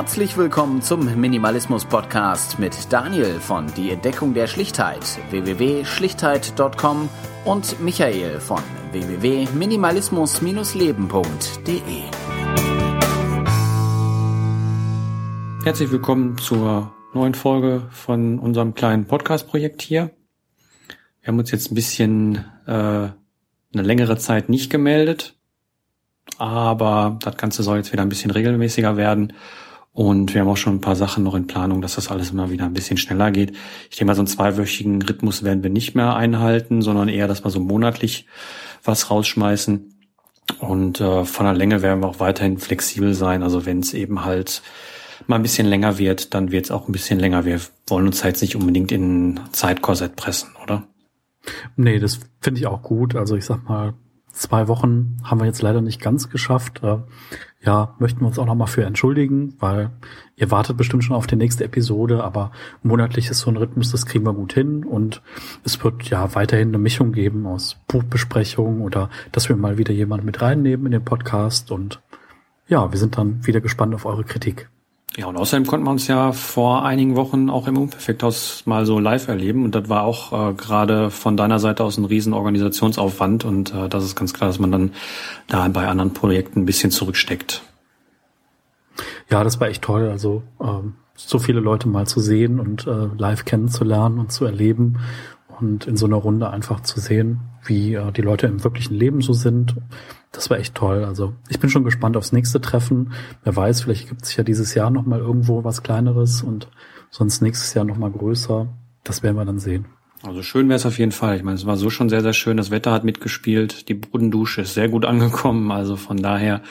Herzlich willkommen zum Minimalismus Podcast mit Daniel von Die Entdeckung der Schlichtheit www.schlichtheit.com und Michael von www.minimalismus-leben.de. Herzlich willkommen zur neuen Folge von unserem kleinen Podcast-Projekt hier. Wir haben uns jetzt ein bisschen äh, eine längere Zeit nicht gemeldet, aber das Ganze soll jetzt wieder ein bisschen regelmäßiger werden. Und wir haben auch schon ein paar Sachen noch in Planung, dass das alles immer wieder ein bisschen schneller geht. Ich denke mal, so einen zweiwöchigen Rhythmus werden wir nicht mehr einhalten, sondern eher, dass wir so monatlich was rausschmeißen. Und äh, von der Länge werden wir auch weiterhin flexibel sein. Also wenn es eben halt mal ein bisschen länger wird, dann wird es auch ein bisschen länger. Wir wollen uns halt nicht unbedingt in Zeitkorsett pressen, oder? Nee, das finde ich auch gut. Also ich sag mal, zwei Wochen haben wir jetzt leider nicht ganz geschafft. Ja, möchten wir uns auch nochmal für entschuldigen, weil ihr wartet bestimmt schon auf die nächste Episode, aber monatlich ist so ein Rhythmus, das kriegen wir gut hin und es wird ja weiterhin eine Mischung geben aus Buchbesprechungen oder dass wir mal wieder jemanden mit reinnehmen in den Podcast und ja, wir sind dann wieder gespannt auf eure Kritik. Ja, und außerdem konnten wir uns ja vor einigen Wochen auch im Unperfekthaus mal so live erleben. Und das war auch äh, gerade von deiner Seite aus ein riesen Organisationsaufwand. Und äh, das ist ganz klar, dass man dann da bei anderen Projekten ein bisschen zurücksteckt. Ja, das war echt toll. Also ähm, so viele Leute mal zu sehen und äh, live kennenzulernen und zu erleben und in so einer Runde einfach zu sehen, wie äh, die Leute im wirklichen Leben so sind. Das war echt toll. Also ich bin schon gespannt aufs nächste Treffen. Wer weiß, vielleicht gibt es ja dieses Jahr noch mal irgendwo was Kleineres und sonst nächstes Jahr noch mal größer. Das werden wir dann sehen. Also schön wäre es auf jeden Fall. Ich meine, es war so schon sehr, sehr schön. Das Wetter hat mitgespielt. Die Bodendusche ist sehr gut angekommen. Also von daher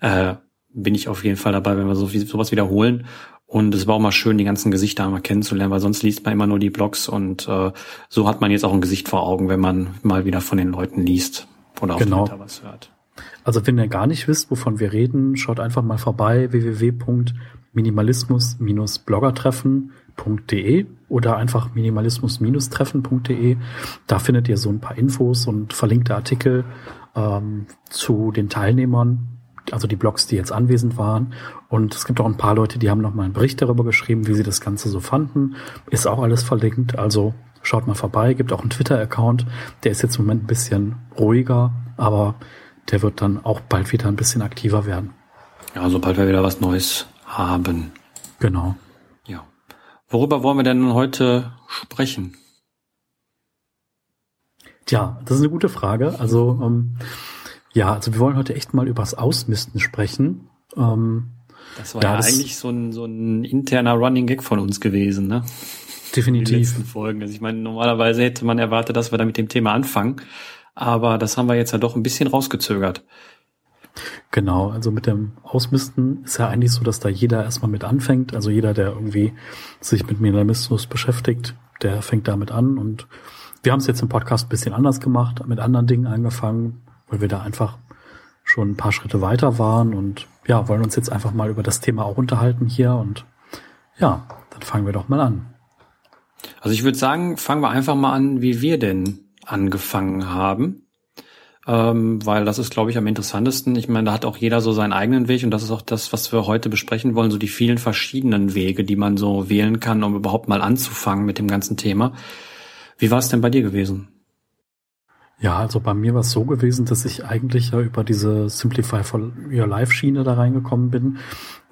äh, bin ich auf jeden Fall dabei, wenn wir so, sowas wiederholen. Und es war auch mal schön, die ganzen Gesichter einmal kennenzulernen, weil sonst liest man immer nur die Blogs und äh, so hat man jetzt auch ein Gesicht vor Augen, wenn man mal wieder von den Leuten liest oder auf genau. Twitter was hört. Also wenn ihr gar nicht wisst, wovon wir reden, schaut einfach mal vorbei www.minimalismus-bloggertreffen.de oder einfach minimalismus-treffen.de. Da findet ihr so ein paar Infos und verlinkte Artikel ähm, zu den Teilnehmern also die Blogs, die jetzt anwesend waren. Und es gibt auch ein paar Leute, die haben noch mal einen Bericht darüber geschrieben, wie sie das Ganze so fanden. Ist auch alles verlinkt. Also schaut mal vorbei. Gibt auch einen Twitter-Account. Der ist jetzt im Moment ein bisschen ruhiger, aber der wird dann auch bald wieder ein bisschen aktiver werden. Ja, sobald wir wieder was Neues haben. Genau. Ja. Worüber wollen wir denn heute sprechen? Tja, das ist eine gute Frage. Also ähm, ja, also wir wollen heute echt mal übers Ausmisten sprechen. Ähm, das war ja, ja das eigentlich so ein, so ein interner Running Gag von uns gewesen, ne? Definitiv. Die letzten Folgen. Also ich meine, normalerweise hätte man erwartet, dass wir da mit dem Thema anfangen. Aber das haben wir jetzt ja doch ein bisschen rausgezögert. Genau, also mit dem Ausmisten ist ja eigentlich so, dass da jeder erstmal mit anfängt. Also jeder, der irgendwie sich mit Minimalismus beschäftigt, der fängt damit an. Und wir haben es jetzt im Podcast ein bisschen anders gemacht, mit anderen Dingen angefangen, weil wir da einfach schon ein paar Schritte weiter waren und ja, wollen uns jetzt einfach mal über das Thema auch unterhalten hier und ja, dann fangen wir doch mal an. Also ich würde sagen, fangen wir einfach mal an, wie wir denn angefangen haben. Ähm, weil das ist, glaube ich, am interessantesten. Ich meine, da hat auch jeder so seinen eigenen Weg und das ist auch das, was wir heute besprechen wollen, so die vielen verschiedenen Wege, die man so wählen kann, um überhaupt mal anzufangen mit dem ganzen Thema. Wie war es denn bei dir gewesen? Ja, also bei mir war es so gewesen, dass ich eigentlich ja über diese Simplify for Your Life Schiene da reingekommen bin,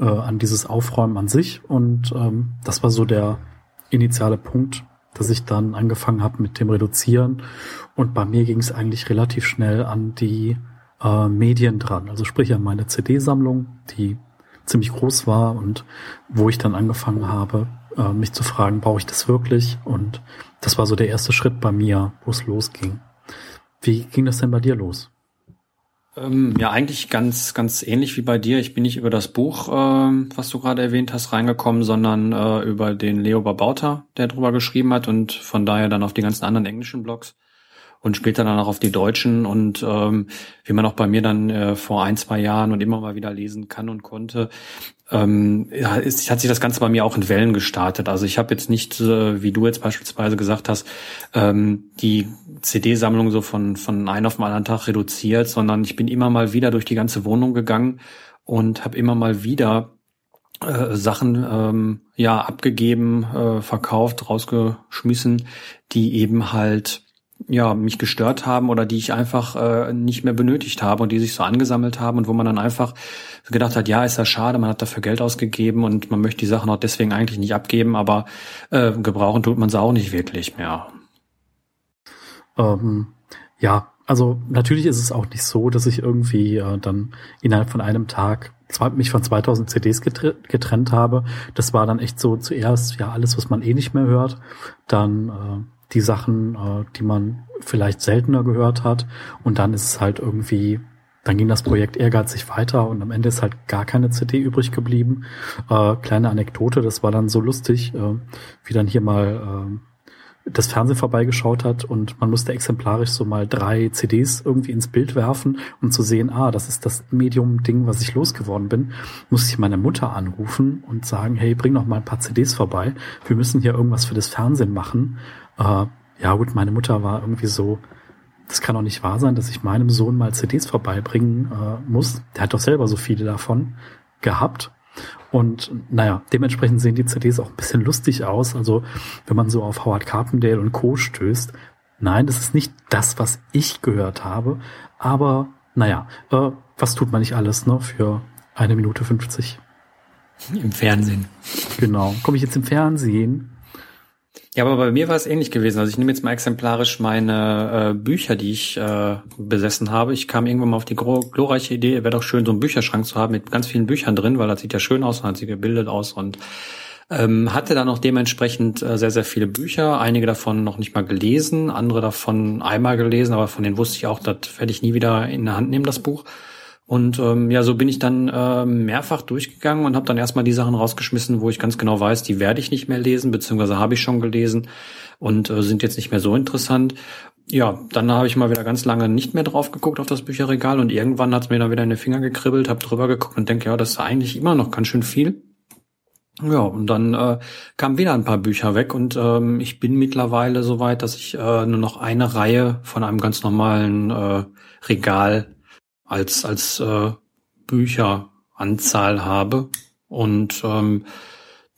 äh, an dieses Aufräumen an sich. Und ähm, das war so der initiale Punkt, dass ich dann angefangen habe mit dem Reduzieren. Und bei mir ging es eigentlich relativ schnell an die äh, Medien dran. Also sprich an meine CD-Sammlung, die ziemlich groß war und wo ich dann angefangen habe, äh, mich zu fragen, brauche ich das wirklich? Und das war so der erste Schritt bei mir, wo es losging. Wie ging das denn bei dir los? Ähm, ja, eigentlich ganz, ganz ähnlich wie bei dir. Ich bin nicht über das Buch, äh, was du gerade erwähnt hast, reingekommen, sondern äh, über den Leo Babauta, der drüber geschrieben hat und von daher dann auf die ganzen anderen englischen Blogs und später dann auch auf die Deutschen und ähm, wie man auch bei mir dann äh, vor ein, zwei Jahren und immer mal wieder lesen kann und konnte, ähm, ist, hat sich das Ganze bei mir auch in Wellen gestartet. Also ich habe jetzt nicht, äh, wie du jetzt beispielsweise gesagt hast, ähm, die CD-Sammlung so von, von einem auf den anderen Tag reduziert, sondern ich bin immer mal wieder durch die ganze Wohnung gegangen und habe immer mal wieder äh, Sachen ähm, ja abgegeben, äh, verkauft, rausgeschmissen, die eben halt ja mich gestört haben oder die ich einfach äh, nicht mehr benötigt habe und die sich so angesammelt haben und wo man dann einfach gedacht hat, ja, ist ja schade, man hat dafür Geld ausgegeben und man möchte die Sachen auch deswegen eigentlich nicht abgeben, aber äh, gebrauchen tut man sie auch nicht wirklich mehr. Ähm, ja, also natürlich ist es auch nicht so, dass ich irgendwie äh, dann innerhalb von einem Tag zwei, mich von 2000 CDs getrennt habe. Das war dann echt so zuerst ja alles, was man eh nicht mehr hört, dann äh, die Sachen, äh, die man vielleicht seltener gehört hat und dann ist es halt irgendwie dann ging das Projekt ehrgeizig weiter und am Ende ist halt gar keine CD übrig geblieben. Äh, kleine Anekdote, das war dann so lustig, äh, wie dann hier mal äh, das Fernsehen vorbeigeschaut hat und man musste exemplarisch so mal drei CDs irgendwie ins Bild werfen, um zu sehen, ah, das ist das Medium-Ding, was ich losgeworden bin, musste ich meine Mutter anrufen und sagen, hey, bring noch mal ein paar CDs vorbei. Wir müssen hier irgendwas für das Fernsehen machen. Äh, ja gut, meine Mutter war irgendwie so, das kann doch nicht wahr sein, dass ich meinem Sohn mal CDs vorbeibringen äh, muss. Der hat doch selber so viele davon gehabt. Und naja, dementsprechend sehen die CDs auch ein bisschen lustig aus. Also wenn man so auf Howard Carpendale und Co. stößt. Nein, das ist nicht das, was ich gehört habe. Aber naja, äh, was tut man nicht alles ne, für eine Minute 50? Im Fernsehen. Genau. Komme ich jetzt im Fernsehen? Ja, aber bei mir war es ähnlich gewesen. Also ich nehme jetzt mal exemplarisch meine äh, Bücher, die ich äh, besessen habe. Ich kam irgendwann mal auf die glorreiche Idee, wäre doch schön, so einen Bücherschrank zu haben mit ganz vielen Büchern drin, weil das sieht ja schön aus und hat sich gebildet aus und ähm, hatte dann auch dementsprechend äh, sehr, sehr viele Bücher, einige davon noch nicht mal gelesen, andere davon einmal gelesen, aber von denen wusste ich auch, das werde ich nie wieder in der Hand nehmen, das Buch. Und ähm, ja, so bin ich dann äh, mehrfach durchgegangen und habe dann erstmal die Sachen rausgeschmissen, wo ich ganz genau weiß, die werde ich nicht mehr lesen, beziehungsweise habe ich schon gelesen und äh, sind jetzt nicht mehr so interessant. Ja, dann habe ich mal wieder ganz lange nicht mehr drauf geguckt auf das Bücherregal und irgendwann hat es mir dann wieder in den Finger gekribbelt, habe drüber geguckt und denke, ja, das ist eigentlich immer noch ganz schön viel. Ja, und dann äh, kamen wieder ein paar Bücher weg und ähm, ich bin mittlerweile so weit, dass ich äh, nur noch eine Reihe von einem ganz normalen äh, Regal als, als äh, Bücheranzahl habe. Und ähm,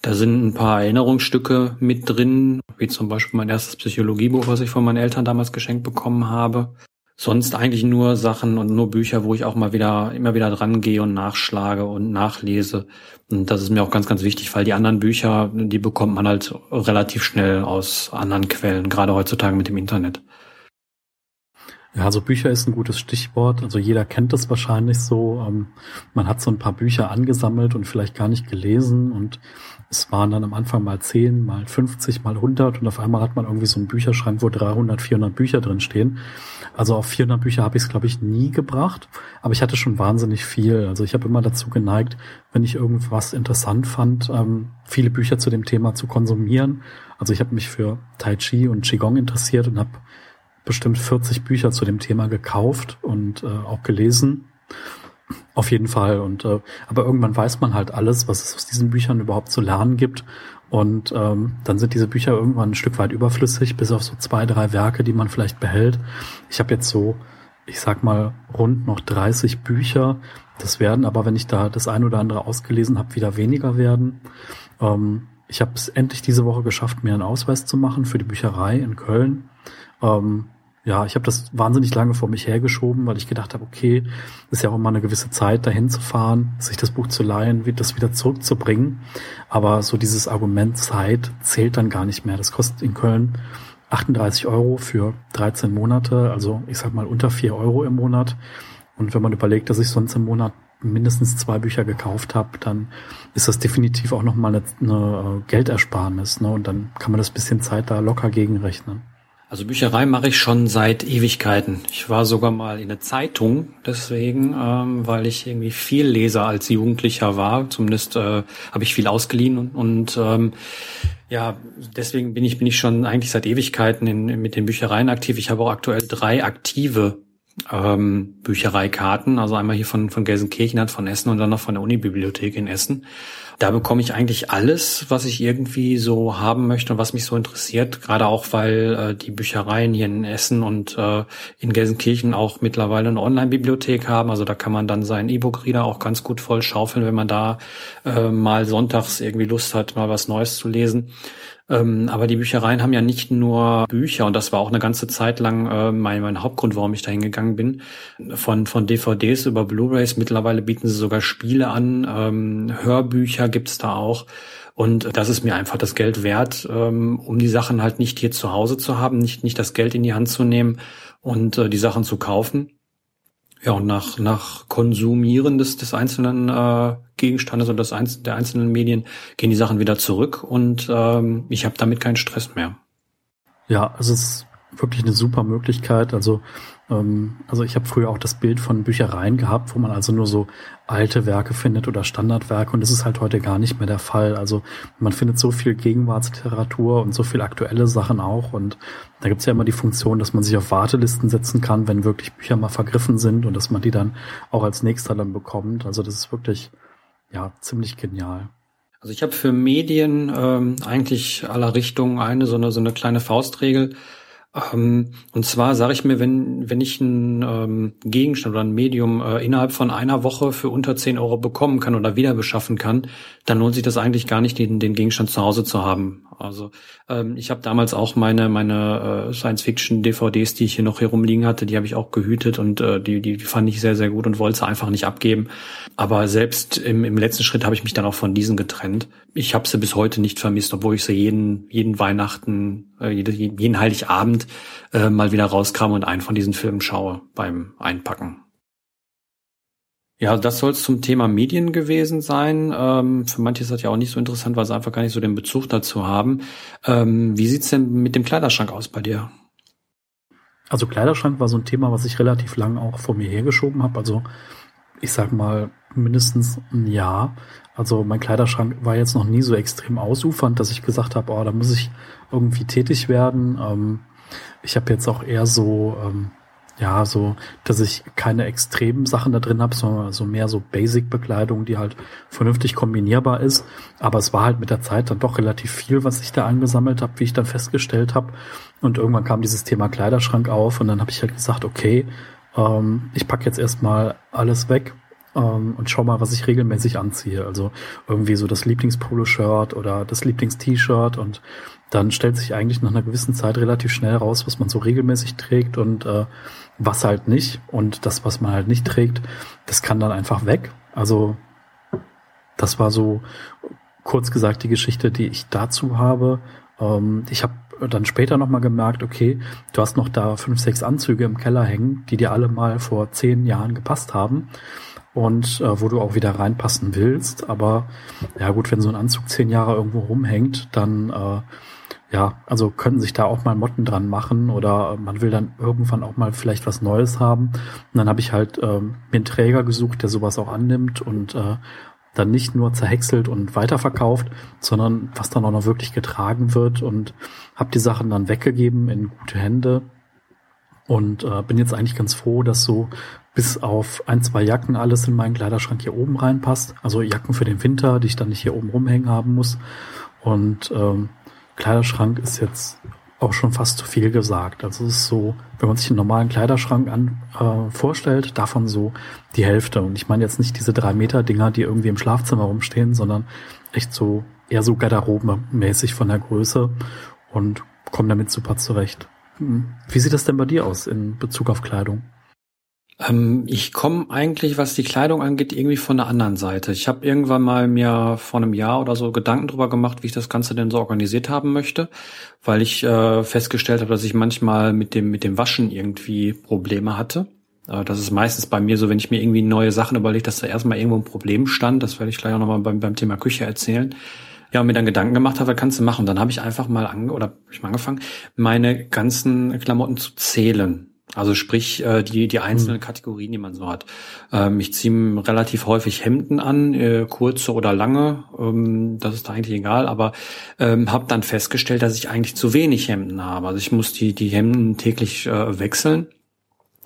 da sind ein paar Erinnerungsstücke mit drin, wie zum Beispiel mein erstes Psychologiebuch, was ich von meinen Eltern damals geschenkt bekommen habe. Sonst eigentlich nur Sachen und nur Bücher, wo ich auch mal wieder, immer wieder dran gehe und nachschlage und nachlese. Und das ist mir auch ganz, ganz wichtig, weil die anderen Bücher, die bekommt man halt relativ schnell aus anderen Quellen, gerade heutzutage mit dem Internet. Ja, also Bücher ist ein gutes Stichwort. Also jeder kennt das wahrscheinlich so. Ähm, man hat so ein paar Bücher angesammelt und vielleicht gar nicht gelesen und es waren dann am Anfang mal 10, mal 50, mal 100 und auf einmal hat man irgendwie so einen Bücherschrank, wo 300, 400 Bücher drin stehen. Also auf 400 Bücher habe ich es, glaube ich, nie gebracht, aber ich hatte schon wahnsinnig viel. Also ich habe immer dazu geneigt, wenn ich irgendwas interessant fand, ähm, viele Bücher zu dem Thema zu konsumieren. Also ich habe mich für Tai Chi und Qigong interessiert und habe bestimmt 40 Bücher zu dem Thema gekauft und äh, auch gelesen. Auf jeden Fall. Und äh, aber irgendwann weiß man halt alles, was es aus diesen Büchern überhaupt zu lernen gibt. Und ähm, dann sind diese Bücher irgendwann ein Stück weit überflüssig, bis auf so zwei, drei Werke, die man vielleicht behält. Ich habe jetzt so, ich sag mal, rund noch 30 Bücher. Das werden aber, wenn ich da das ein oder andere ausgelesen habe, wieder weniger werden. Ähm, ich habe es endlich diese Woche geschafft, mir einen Ausweis zu machen für die Bücherei in Köln. Ähm, ja, ich habe das wahnsinnig lange vor mich hergeschoben, weil ich gedacht habe, okay, ist ja auch immer eine gewisse Zeit, dahin zu fahren, sich das Buch zu leihen, das wieder zurückzubringen. Aber so dieses Argument Zeit zählt dann gar nicht mehr. Das kostet in Köln 38 Euro für 13 Monate, also ich sag mal unter 4 Euro im Monat. Und wenn man überlegt, dass ich sonst im Monat mindestens zwei Bücher gekauft habe, dann ist das definitiv auch nochmal eine, eine äh, Geldersparnis. Ne? Und dann kann man das bisschen Zeit da locker gegenrechnen. Also Bücherei mache ich schon seit Ewigkeiten. Ich war sogar mal in der Zeitung deswegen, ähm, weil ich irgendwie viel Leser als Jugendlicher war. Zumindest äh, habe ich viel ausgeliehen und, und ähm, ja, deswegen bin ich bin ich schon eigentlich seit Ewigkeiten in, mit den Büchereien aktiv. Ich habe auch aktuell drei aktive ähm, Büchereikarten, also einmal hier von von Gelsenkirchen, von Essen und dann noch von der Unibibliothek in Essen. Da bekomme ich eigentlich alles, was ich irgendwie so haben möchte und was mich so interessiert. Gerade auch, weil äh, die Büchereien hier in Essen und äh, in Gelsenkirchen auch mittlerweile eine Online-Bibliothek haben. Also da kann man dann seinen E-Book-Reader auch ganz gut voll schaufeln, wenn man da äh, mal sonntags irgendwie Lust hat, mal was Neues zu lesen. Ähm, aber die Büchereien haben ja nicht nur Bücher und das war auch eine ganze Zeit lang äh, mein, mein Hauptgrund, warum ich da hingegangen bin. Von, von DVDs über Blu-rays. Mittlerweile bieten sie sogar Spiele an. Ähm, Hörbücher gibt's da auch. Und das ist mir einfach das Geld wert, ähm, um die Sachen halt nicht hier zu Hause zu haben, nicht, nicht das Geld in die Hand zu nehmen und äh, die Sachen zu kaufen. Ja, und nach, nach Konsumieren des, des einzelnen äh, Gegenstandes des einz der einzelnen Medien gehen die Sachen wieder zurück und ähm, ich habe damit keinen Stress mehr. Ja, also es ist wirklich eine super Möglichkeit. Also ähm, also ich habe früher auch das Bild von Büchereien gehabt, wo man also nur so alte Werke findet oder Standardwerke und das ist halt heute gar nicht mehr der Fall. Also man findet so viel Gegenwartsliteratur und so viel aktuelle Sachen auch und da gibt's ja immer die Funktion, dass man sich auf Wartelisten setzen kann, wenn wirklich Bücher mal vergriffen sind und dass man die dann auch als nächster dann bekommt. Also das ist wirklich ja ziemlich genial. Also ich habe für Medien ähm, eigentlich aller Richtungen eine so eine so eine kleine Faustregel. Ähm, und zwar sage ich mir, wenn, wenn ich einen ähm, Gegenstand oder ein Medium äh, innerhalb von einer Woche für unter 10 Euro bekommen kann oder wieder beschaffen kann, dann lohnt sich das eigentlich gar nicht, den, den Gegenstand zu Hause zu haben. Also ähm, ich habe damals auch meine, meine äh, Science-Fiction-DVDs, die ich hier noch herumliegen hatte, die habe ich auch gehütet und äh, die, die, die fand ich sehr, sehr gut und wollte sie einfach nicht abgeben. Aber selbst im, im letzten Schritt habe ich mich dann auch von diesen getrennt. Ich habe sie bis heute nicht vermisst, obwohl ich sie jeden, jeden Weihnachten, äh, jeden, jeden Heiligabend äh, mal wieder rauskram und einen von diesen Filmen schaue beim Einpacken. Ja, das soll es zum Thema Medien gewesen sein. Ähm, für manche ist das ja auch nicht so interessant, weil sie einfach gar nicht so den Bezug dazu haben. Ähm, wie sieht's denn mit dem Kleiderschrank aus bei dir? Also Kleiderschrank war so ein Thema, was ich relativ lang auch vor mir hergeschoben habe. Also ich sag mal mindestens ein Jahr. Also mein Kleiderschrank war jetzt noch nie so extrem ausufernd, dass ich gesagt habe, oh, da muss ich irgendwie tätig werden. Ähm, ich habe jetzt auch eher so ähm, ja, so, dass ich keine extremen Sachen da drin habe, sondern so mehr so Basic-Bekleidung, die halt vernünftig kombinierbar ist. Aber es war halt mit der Zeit dann doch relativ viel, was ich da angesammelt habe, wie ich dann festgestellt habe. Und irgendwann kam dieses Thema Kleiderschrank auf und dann habe ich halt gesagt, okay, ähm, ich pack jetzt erstmal alles weg ähm, und schau mal, was ich regelmäßig anziehe. Also irgendwie so das Lieblings-Polo-Shirt oder das Lieblings-T-Shirt und dann stellt sich eigentlich nach einer gewissen Zeit relativ schnell raus, was man so regelmäßig trägt und äh, was halt nicht. Und das, was man halt nicht trägt, das kann dann einfach weg. Also das war so kurz gesagt die Geschichte, die ich dazu habe. Ähm, ich habe dann später nochmal gemerkt, okay, du hast noch da fünf, sechs Anzüge im Keller hängen, die dir alle mal vor zehn Jahren gepasst haben und äh, wo du auch wieder reinpassen willst. Aber ja gut, wenn so ein Anzug zehn Jahre irgendwo rumhängt, dann äh, ja, also können sich da auch mal Motten dran machen oder man will dann irgendwann auch mal vielleicht was Neues haben. Und dann habe ich halt ähm, mir einen Träger gesucht, der sowas auch annimmt und äh, dann nicht nur zerhäckselt und weiterverkauft, sondern was dann auch noch wirklich getragen wird und habe die Sachen dann weggegeben in gute Hände und äh, bin jetzt eigentlich ganz froh, dass so bis auf ein, zwei Jacken alles in meinen Kleiderschrank hier oben reinpasst. Also Jacken für den Winter, die ich dann nicht hier oben rumhängen haben muss. Und ähm, Kleiderschrank ist jetzt auch schon fast zu viel gesagt. Also es ist so, wenn man sich einen normalen Kleiderschrank an, äh, vorstellt, davon so die Hälfte. Und ich meine jetzt nicht diese drei Meter Dinger, die irgendwie im Schlafzimmer rumstehen, sondern echt so eher so Garderobenmäßig von der Größe und komme damit super zurecht. Hm. Wie sieht das denn bei dir aus in Bezug auf Kleidung? Ähm, ich komme eigentlich, was die Kleidung angeht, irgendwie von der anderen Seite. Ich habe irgendwann mal mir vor einem Jahr oder so Gedanken drüber gemacht, wie ich das Ganze denn so organisiert haben möchte, weil ich äh, festgestellt habe, dass ich manchmal mit dem mit dem Waschen irgendwie Probleme hatte. Äh, das ist meistens bei mir so, wenn ich mir irgendwie neue Sachen überlege, dass da erstmal irgendwo ein Problem stand. Das werde ich gleich auch nochmal beim, beim Thema Küche erzählen ja, und mir dann Gedanken gemacht habe, kannst du machen? Dann habe ich einfach mal ange oder ich mal angefangen, meine ganzen Klamotten zu zählen. Also sprich äh, die die einzelnen mhm. Kategorien, die man so hat. Ähm, ich ziehe relativ häufig Hemden an, äh, kurze oder lange. Ähm, das ist da eigentlich egal. Aber ähm, habe dann festgestellt, dass ich eigentlich zu wenig Hemden habe. Also ich muss die die Hemden täglich äh, wechseln.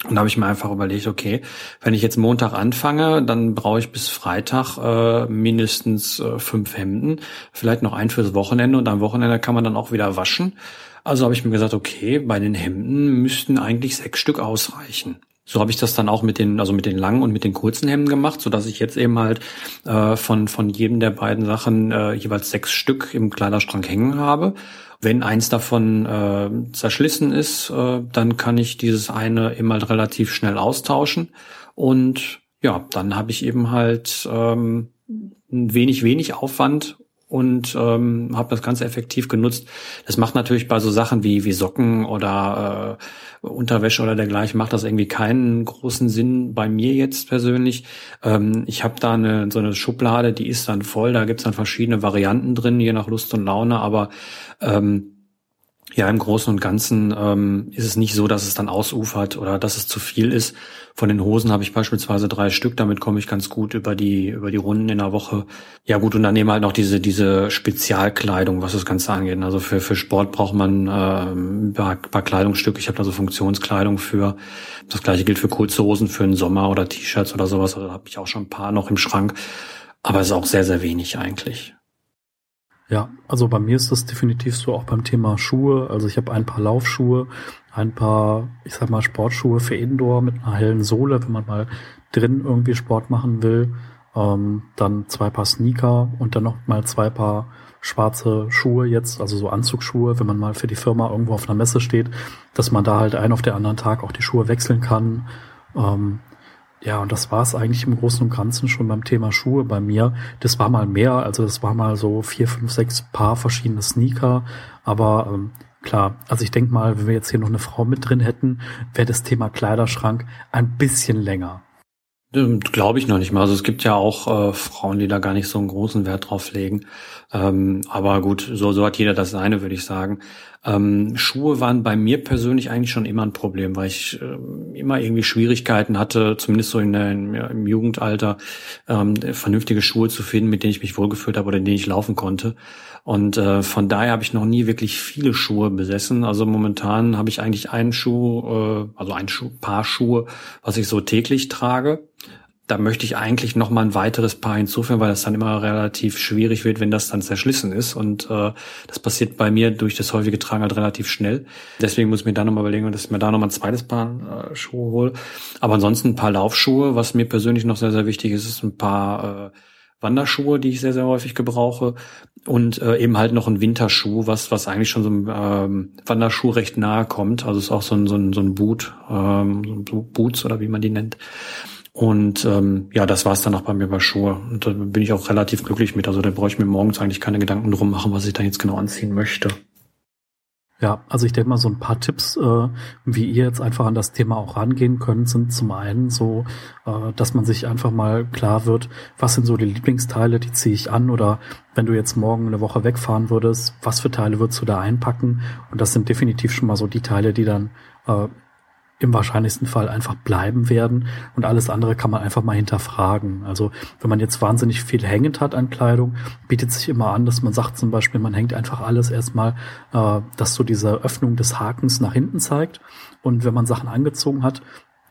Und da habe ich mir einfach überlegt, okay, wenn ich jetzt Montag anfange, dann brauche ich bis Freitag äh, mindestens äh, fünf Hemden, vielleicht noch ein fürs Wochenende und am Wochenende kann man dann auch wieder waschen. Also habe ich mir gesagt, okay, bei den Hemden müssten eigentlich sechs Stück ausreichen. So habe ich das dann auch mit den, also mit den langen und mit den kurzen Hemden gemacht, so dass ich jetzt eben halt äh, von von jedem der beiden Sachen äh, jeweils sechs Stück im Kleiderschrank hängen habe. Wenn eins davon äh, zerschlissen ist, äh, dann kann ich dieses eine eben halt relativ schnell austauschen und ja, dann habe ich eben halt ähm, wenig wenig Aufwand und ähm, habe das Ganze effektiv genutzt. Das macht natürlich bei so Sachen wie wie Socken oder äh, Unterwäsche oder dergleichen macht das irgendwie keinen großen Sinn bei mir jetzt persönlich. Ähm, ich habe da eine so eine Schublade, die ist dann voll. Da gibt's dann verschiedene Varianten drin, je nach Lust und Laune. Aber ähm, ja, im Großen und Ganzen ähm, ist es nicht so, dass es dann ausufert oder dass es zu viel ist. Von den Hosen habe ich beispielsweise drei Stück, damit komme ich ganz gut über die über die Runden in der Woche. Ja gut, und dann nehmen halt noch diese diese Spezialkleidung, was das Ganze angeht. Also für für Sport braucht man äh, ein paar, paar Kleidungsstücke. Ich habe da so Funktionskleidung für. Das gleiche gilt für kurze Hosen für den Sommer oder T-Shirts oder sowas. Also da habe ich auch schon ein paar noch im Schrank. Aber es ist auch sehr sehr wenig eigentlich. Ja, also bei mir ist das definitiv so auch beim Thema Schuhe. Also ich habe ein paar Laufschuhe, ein paar, ich sag mal, Sportschuhe für Indoor mit einer hellen Sohle, wenn man mal drin irgendwie Sport machen will. Ähm, dann zwei Paar Sneaker und dann noch mal zwei Paar schwarze Schuhe jetzt, also so Anzugsschuhe, wenn man mal für die Firma irgendwo auf einer Messe steht, dass man da halt einen auf den anderen Tag auch die Schuhe wechseln kann. Ähm, ja, und das war es eigentlich im Großen und Ganzen schon beim Thema Schuhe bei mir. Das war mal mehr, also das war mal so vier, fünf, sechs Paar verschiedene Sneaker. Aber ähm, klar, also ich denke mal, wenn wir jetzt hier noch eine Frau mit drin hätten, wäre das Thema Kleiderschrank ein bisschen länger. Glaube ich noch nicht mal. Also es gibt ja auch äh, Frauen, die da gar nicht so einen großen Wert drauf legen. Ähm, aber gut, so, so hat jeder das seine, würde ich sagen. Ähm, Schuhe waren bei mir persönlich eigentlich schon immer ein Problem, weil ich äh, immer irgendwie Schwierigkeiten hatte, zumindest so in der, in, ja, im Jugendalter, ähm, vernünftige Schuhe zu finden, mit denen ich mich wohlgefühlt habe oder in denen ich laufen konnte. Und äh, von daher habe ich noch nie wirklich viele Schuhe besessen. Also momentan habe ich eigentlich einen Schuh, äh, also ein Schuh, Paar Schuhe, was ich so täglich trage da möchte ich eigentlich noch mal ein weiteres Paar hinzufügen, weil das dann immer relativ schwierig wird, wenn das dann zerschlissen ist. Und äh, das passiert bei mir durch das häufige Tragen halt relativ schnell. Deswegen muss ich mir da nochmal überlegen, dass ich mir da nochmal ein zweites Paar äh, Schuhe hole. Aber ansonsten ein paar Laufschuhe, was mir persönlich noch sehr, sehr wichtig ist, ist ein paar äh, Wanderschuhe, die ich sehr, sehr häufig gebrauche. Und äh, eben halt noch ein Winterschuh, was, was eigentlich schon so einem ähm, Wanderschuh recht nahe kommt. Also ist auch so ein, so ein, so ein Boot, ähm, so Boots oder wie man die nennt. Und ähm, ja, das war es dann auch bei mir bei Schuhe. Und da bin ich auch relativ glücklich mit. Also da brauche ich mir morgens eigentlich keine Gedanken drum machen, was ich da jetzt genau anziehen möchte. Ja, also ich denke mal, so ein paar Tipps, äh, wie ihr jetzt einfach an das Thema auch rangehen könnt, sind zum einen so, äh, dass man sich einfach mal klar wird, was sind so die Lieblingsteile, die ziehe ich an oder wenn du jetzt morgen eine Woche wegfahren würdest, was für Teile würdest du da einpacken? Und das sind definitiv schon mal so die Teile, die dann äh, im wahrscheinlichsten Fall einfach bleiben werden. Und alles andere kann man einfach mal hinterfragen. Also wenn man jetzt wahnsinnig viel hängend hat an Kleidung, bietet sich immer an, dass man sagt zum Beispiel, man hängt einfach alles erstmal, äh, dass so diese Öffnung des Hakens nach hinten zeigt. Und wenn man Sachen angezogen hat,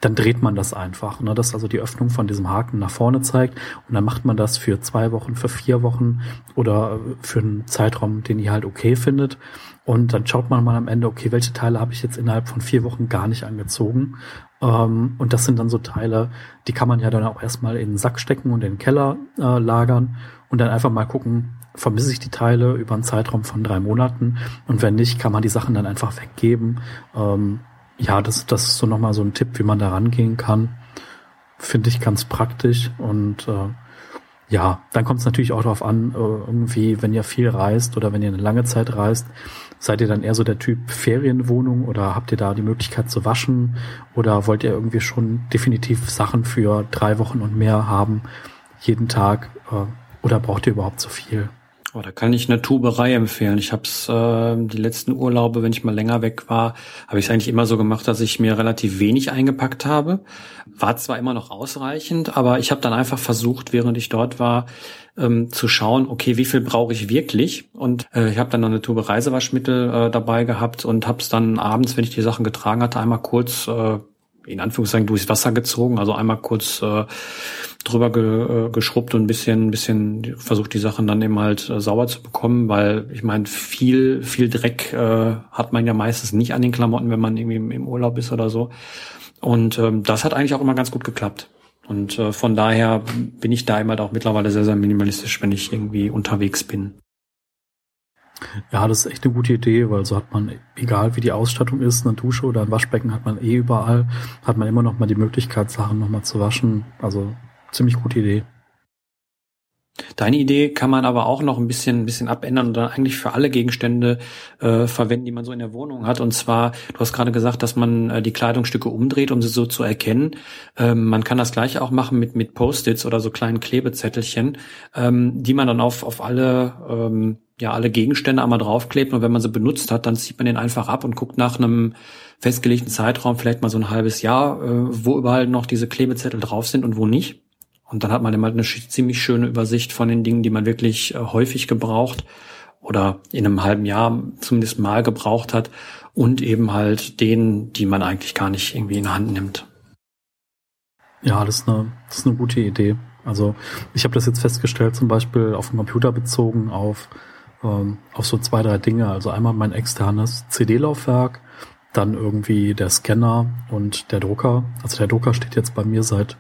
dann dreht man das einfach, ne, dass also die Öffnung von diesem Haken nach vorne zeigt. Und dann macht man das für zwei Wochen, für vier Wochen oder für einen Zeitraum, den ihr halt okay findet und dann schaut man mal am Ende, okay, welche Teile habe ich jetzt innerhalb von vier Wochen gar nicht angezogen ähm, und das sind dann so Teile, die kann man ja dann auch erstmal in den Sack stecken und in den Keller äh, lagern und dann einfach mal gucken, vermisse ich die Teile über einen Zeitraum von drei Monaten und wenn nicht, kann man die Sachen dann einfach weggeben. Ähm, ja, das, das ist so nochmal so ein Tipp, wie man da rangehen kann. Finde ich ganz praktisch und äh, ja, dann kommt es natürlich auch darauf an, äh, irgendwie, wenn ihr viel reist oder wenn ihr eine lange Zeit reist, seid ihr dann eher so der Typ Ferienwohnung oder habt ihr da die Möglichkeit zu waschen oder wollt ihr irgendwie schon definitiv Sachen für drei Wochen und mehr haben, jeden Tag äh, oder braucht ihr überhaupt so viel? Oh, da kann ich eine Tuberei empfehlen. Ich habe es äh, die letzten Urlaube, wenn ich mal länger weg war, habe ich es eigentlich immer so gemacht, dass ich mir relativ wenig eingepackt habe. War zwar immer noch ausreichend, aber ich habe dann einfach versucht, während ich dort war, ähm, zu schauen, okay, wie viel brauche ich wirklich? Und äh, ich habe dann noch eine Tube Reisewaschmittel äh, dabei gehabt und habe es dann abends, wenn ich die Sachen getragen hatte, einmal kurz äh, in Anführungszeichen durchs Wasser gezogen, also einmal kurz äh, drüber ge, äh, geschrubbt und ein bisschen, bisschen versucht die Sachen dann eben halt äh, sauber zu bekommen, weil ich meine, viel, viel Dreck äh, hat man ja meistens nicht an den Klamotten, wenn man irgendwie im, im Urlaub ist oder so. Und ähm, das hat eigentlich auch immer ganz gut geklappt. Und äh, von daher bin ich da immer auch mittlerweile sehr, sehr minimalistisch, wenn ich irgendwie unterwegs bin. Ja, das ist echt eine gute Idee, weil so hat man, egal wie die Ausstattung ist, eine Dusche oder ein Waschbecken hat man eh überall, hat man immer noch mal die Möglichkeit, Sachen noch mal zu waschen. Also ziemlich gute Idee. Deine Idee kann man aber auch noch ein bisschen, ein bisschen abändern und dann eigentlich für alle Gegenstände äh, verwenden, die man so in der Wohnung hat. Und zwar, du hast gerade gesagt, dass man äh, die Kleidungsstücke umdreht, um sie so zu erkennen. Ähm, man kann das gleiche auch machen mit, mit Post-its oder so kleinen Klebezettelchen, ähm, die man dann auf, auf alle, ähm, ja, alle Gegenstände einmal draufklebt. Und wenn man sie benutzt hat, dann zieht man den einfach ab und guckt nach einem festgelegten Zeitraum, vielleicht mal so ein halbes Jahr, äh, wo überall noch diese Klebezettel drauf sind und wo nicht. Und dann hat man immer eine ziemlich schöne Übersicht von den Dingen, die man wirklich äh, häufig gebraucht oder in einem halben Jahr zumindest mal gebraucht hat und eben halt denen, die man eigentlich gar nicht irgendwie in Hand nimmt. Ja, das ist eine, das ist eine gute Idee. Also ich habe das jetzt festgestellt, zum Beispiel auf dem Computer bezogen auf, ähm, auf so zwei, drei Dinge. Also einmal mein externes CD-Laufwerk, dann irgendwie der Scanner und der Drucker. Also der Drucker steht jetzt bei mir seit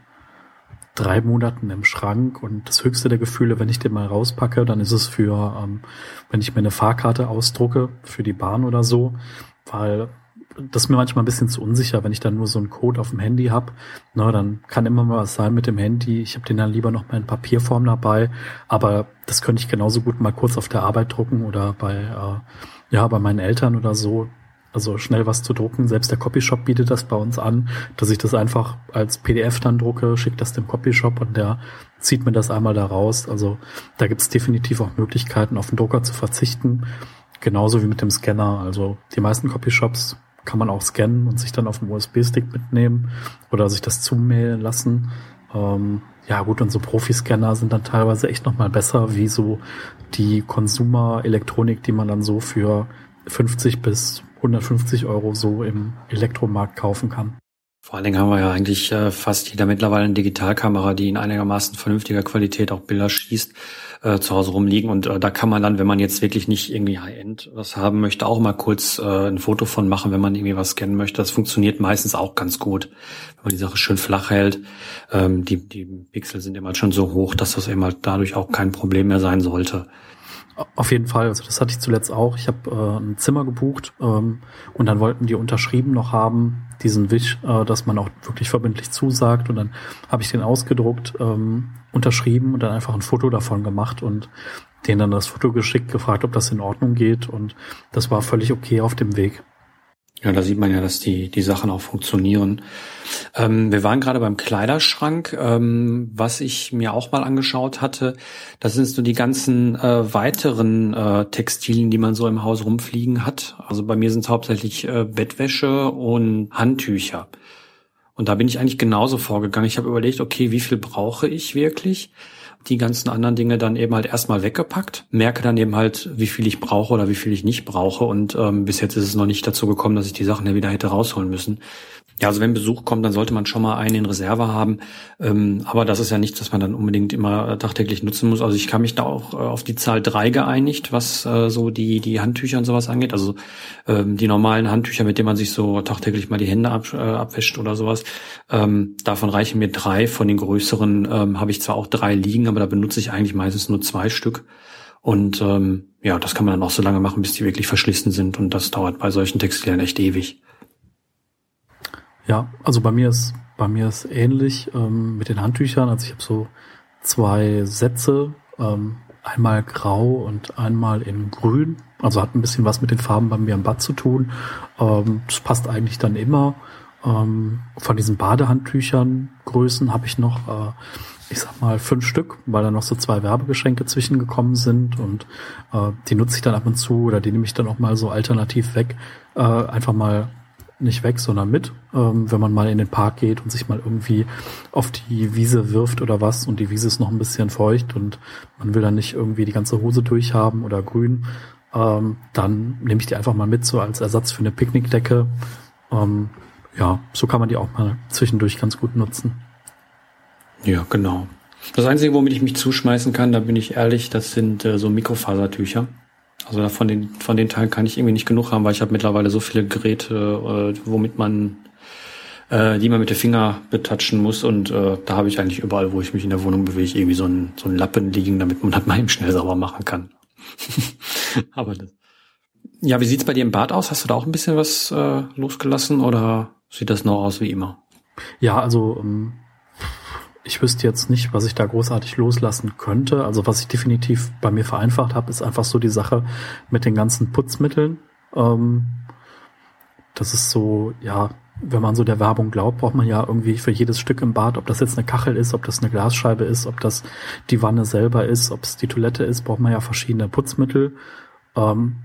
drei Monaten im Schrank und das höchste der Gefühle, wenn ich den mal rauspacke, dann ist es für, ähm, wenn ich mir eine Fahrkarte ausdrucke für die Bahn oder so, weil das ist mir manchmal ein bisschen zu unsicher, wenn ich dann nur so einen Code auf dem Handy habe. Ne, dann kann immer mal was sein mit dem Handy. Ich habe den dann lieber noch mal in Papierform dabei, aber das könnte ich genauso gut mal kurz auf der Arbeit drucken oder bei äh, ja bei meinen Eltern oder so also schnell was zu drucken. Selbst der Copyshop bietet das bei uns an, dass ich das einfach als PDF dann drucke, schicke das dem Copyshop und der zieht mir das einmal da raus. Also da gibt es definitiv auch Möglichkeiten, auf den Drucker zu verzichten. Genauso wie mit dem Scanner. Also die meisten Copyshops kann man auch scannen und sich dann auf dem USB-Stick mitnehmen oder sich das zumailen lassen. Ähm, ja gut, und so Profi-Scanner sind dann teilweise echt nochmal besser, wie so die Consumer-Elektronik, die man dann so für 50 bis 150 Euro so im Elektromarkt kaufen kann. Vor allen Dingen haben wir ja eigentlich äh, fast jeder mittlerweile eine Digitalkamera, die in einigermaßen vernünftiger Qualität auch Bilder schießt, äh, zu Hause rumliegen. Und äh, da kann man dann, wenn man jetzt wirklich nicht irgendwie High-End was haben möchte, auch mal kurz äh, ein Foto von machen, wenn man irgendwie was scannen möchte. Das funktioniert meistens auch ganz gut, wenn man die Sache schön flach hält. Ähm, die, die Pixel sind immer schon so hoch, dass das eben halt dadurch auch kein Problem mehr sein sollte. Auf jeden Fall, also das hatte ich zuletzt auch. Ich habe äh, ein Zimmer gebucht ähm, und dann wollten die unterschrieben noch haben, diesen Wisch, äh, dass man auch wirklich verbindlich zusagt. Und dann habe ich den ausgedruckt, ähm, unterschrieben und dann einfach ein Foto davon gemacht und denen dann das Foto geschickt, gefragt, ob das in Ordnung geht. Und das war völlig okay auf dem Weg. Ja, da sieht man ja, dass die, die Sachen auch funktionieren. Ähm, wir waren gerade beim Kleiderschrank, ähm, was ich mir auch mal angeschaut hatte. Das sind so die ganzen äh, weiteren äh, Textilien, die man so im Haus rumfliegen hat. Also bei mir sind es hauptsächlich äh, Bettwäsche und Handtücher. Und da bin ich eigentlich genauso vorgegangen. Ich habe überlegt, okay, wie viel brauche ich wirklich? Die ganzen anderen Dinge dann eben halt erstmal weggepackt, merke dann eben halt, wie viel ich brauche oder wie viel ich nicht brauche und ähm, bis jetzt ist es noch nicht dazu gekommen, dass ich die Sachen ja wieder hätte rausholen müssen. Ja, also wenn Besuch kommt, dann sollte man schon mal einen in Reserve haben. Ähm, aber das ist ja nichts, was man dann unbedingt immer äh, tagtäglich nutzen muss. Also ich kann mich da auch äh, auf die Zahl drei geeinigt, was äh, so die, die Handtücher und sowas angeht. Also ähm, die normalen Handtücher, mit denen man sich so tagtäglich mal die Hände ab, äh, abwäscht oder sowas. Ähm, davon reichen mir drei. Von den größeren ähm, habe ich zwar auch drei liegen, aber da benutze ich eigentlich meistens nur zwei Stück. Und ähm, ja, das kann man dann auch so lange machen, bis die wirklich verschlissen sind. Und das dauert bei solchen Textilien echt ewig. Ja, also bei mir ist bei mir ist ähnlich ähm, mit den Handtüchern. Also ich habe so zwei Sätze, ähm, einmal grau und einmal in grün. Also hat ein bisschen was mit den Farben bei mir im Bad zu tun. Ähm, das passt eigentlich dann immer. Ähm, von diesen Badehandtüchern Größen habe ich noch, äh, ich sag mal, fünf Stück, weil da noch so zwei Werbegeschenke zwischengekommen sind und äh, die nutze ich dann ab und zu oder die nehme ich dann auch mal so alternativ weg. Äh, einfach mal nicht weg, sondern mit, ähm, wenn man mal in den Park geht und sich mal irgendwie auf die Wiese wirft oder was und die Wiese ist noch ein bisschen feucht und man will dann nicht irgendwie die ganze Hose durchhaben oder grün, ähm, dann nehme ich die einfach mal mit so als Ersatz für eine Picknickdecke. Ähm, ja, so kann man die auch mal zwischendurch ganz gut nutzen. Ja, genau. Das Einzige, womit ich mich zuschmeißen kann, da bin ich ehrlich, das sind äh, so Mikrofasertücher. Also von den, von den Teilen kann ich irgendwie nicht genug haben, weil ich habe mittlerweile so viele Geräte, äh, womit man, äh, die man mit den Finger betatschen muss und äh, da habe ich eigentlich überall, wo ich mich in der Wohnung bewege, irgendwie so einen, so einen Lappen liegen, damit man das mal eben schnell sauber machen kann. Aber das. Ja, wie sieht's bei dir im Bad aus? Hast du da auch ein bisschen was äh, losgelassen oder sieht das noch aus wie immer? Ja, also ähm, ich wüsste jetzt nicht, was ich da großartig loslassen könnte. Also was ich definitiv bei mir vereinfacht habe, ist einfach so die Sache mit den ganzen Putzmitteln. Ähm, das ist so, ja, wenn man so der Werbung glaubt, braucht man ja irgendwie für jedes Stück im Bad, ob das jetzt eine Kachel ist, ob das eine Glasscheibe ist, ob das die Wanne selber ist, ob es die Toilette ist, braucht man ja verschiedene Putzmittel. Ähm,